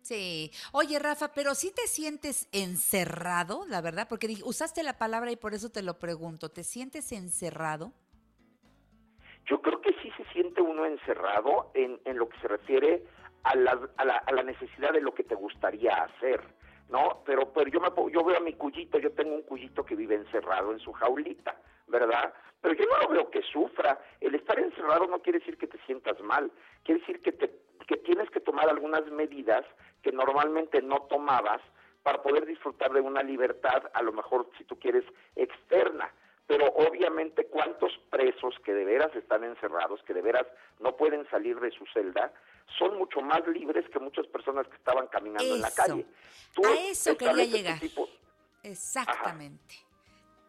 Sí. Oye, Rafa, pero si te sientes encerrado, la verdad, porque usaste la palabra y por eso te lo pregunto. ¿Te sientes encerrado? Yo creo que sí se siente uno encerrado en, en lo que se refiere a la, a, la, a la necesidad de lo que te gustaría hacer, ¿no? Pero, pero yo, me, yo veo a mi cuyito, yo tengo un cuyito que vive encerrado en su jaulita, ¿verdad? Pero yo no lo veo que sufra. El estar encerrado no quiere decir que te sientas mal, quiere decir que, te, que tienes que tomar algunas medidas que normalmente no tomabas para poder disfrutar de una libertad, a lo mejor si tú quieres, externa pero obviamente cuántos presos que de veras están encerrados, que de veras no pueden salir de su celda, son mucho más libres que muchas personas que estaban caminando en la calle. Tú A eso quería llegar. tipo- Exactamente.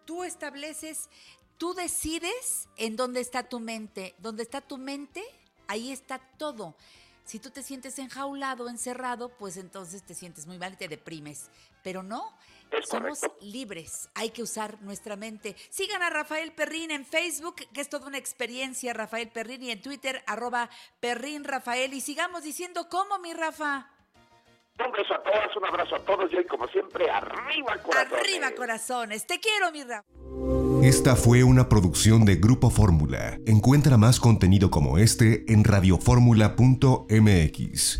Tú estableces, tú decides en dónde está tu mente. Donde está tu mente, ahí está todo. Si tú te sientes enjaulado, encerrado, pues entonces te sientes muy mal y te deprimes. Pero no, somos libres. Hay que usar nuestra mente. Sigan a Rafael Perrín en Facebook, que es toda una experiencia, Rafael Perrín, y en Twitter, arroba Perrín Rafael. Y sigamos diciendo cómo, mi Rafa. Un beso a todas, un abrazo a todos y hoy como siempre, arriba corazón. Arriba, corazones. Te quiero, mi Rafa. Esta fue una producción de Grupo Fórmula. Encuentra más contenido como este en radioformula.mx.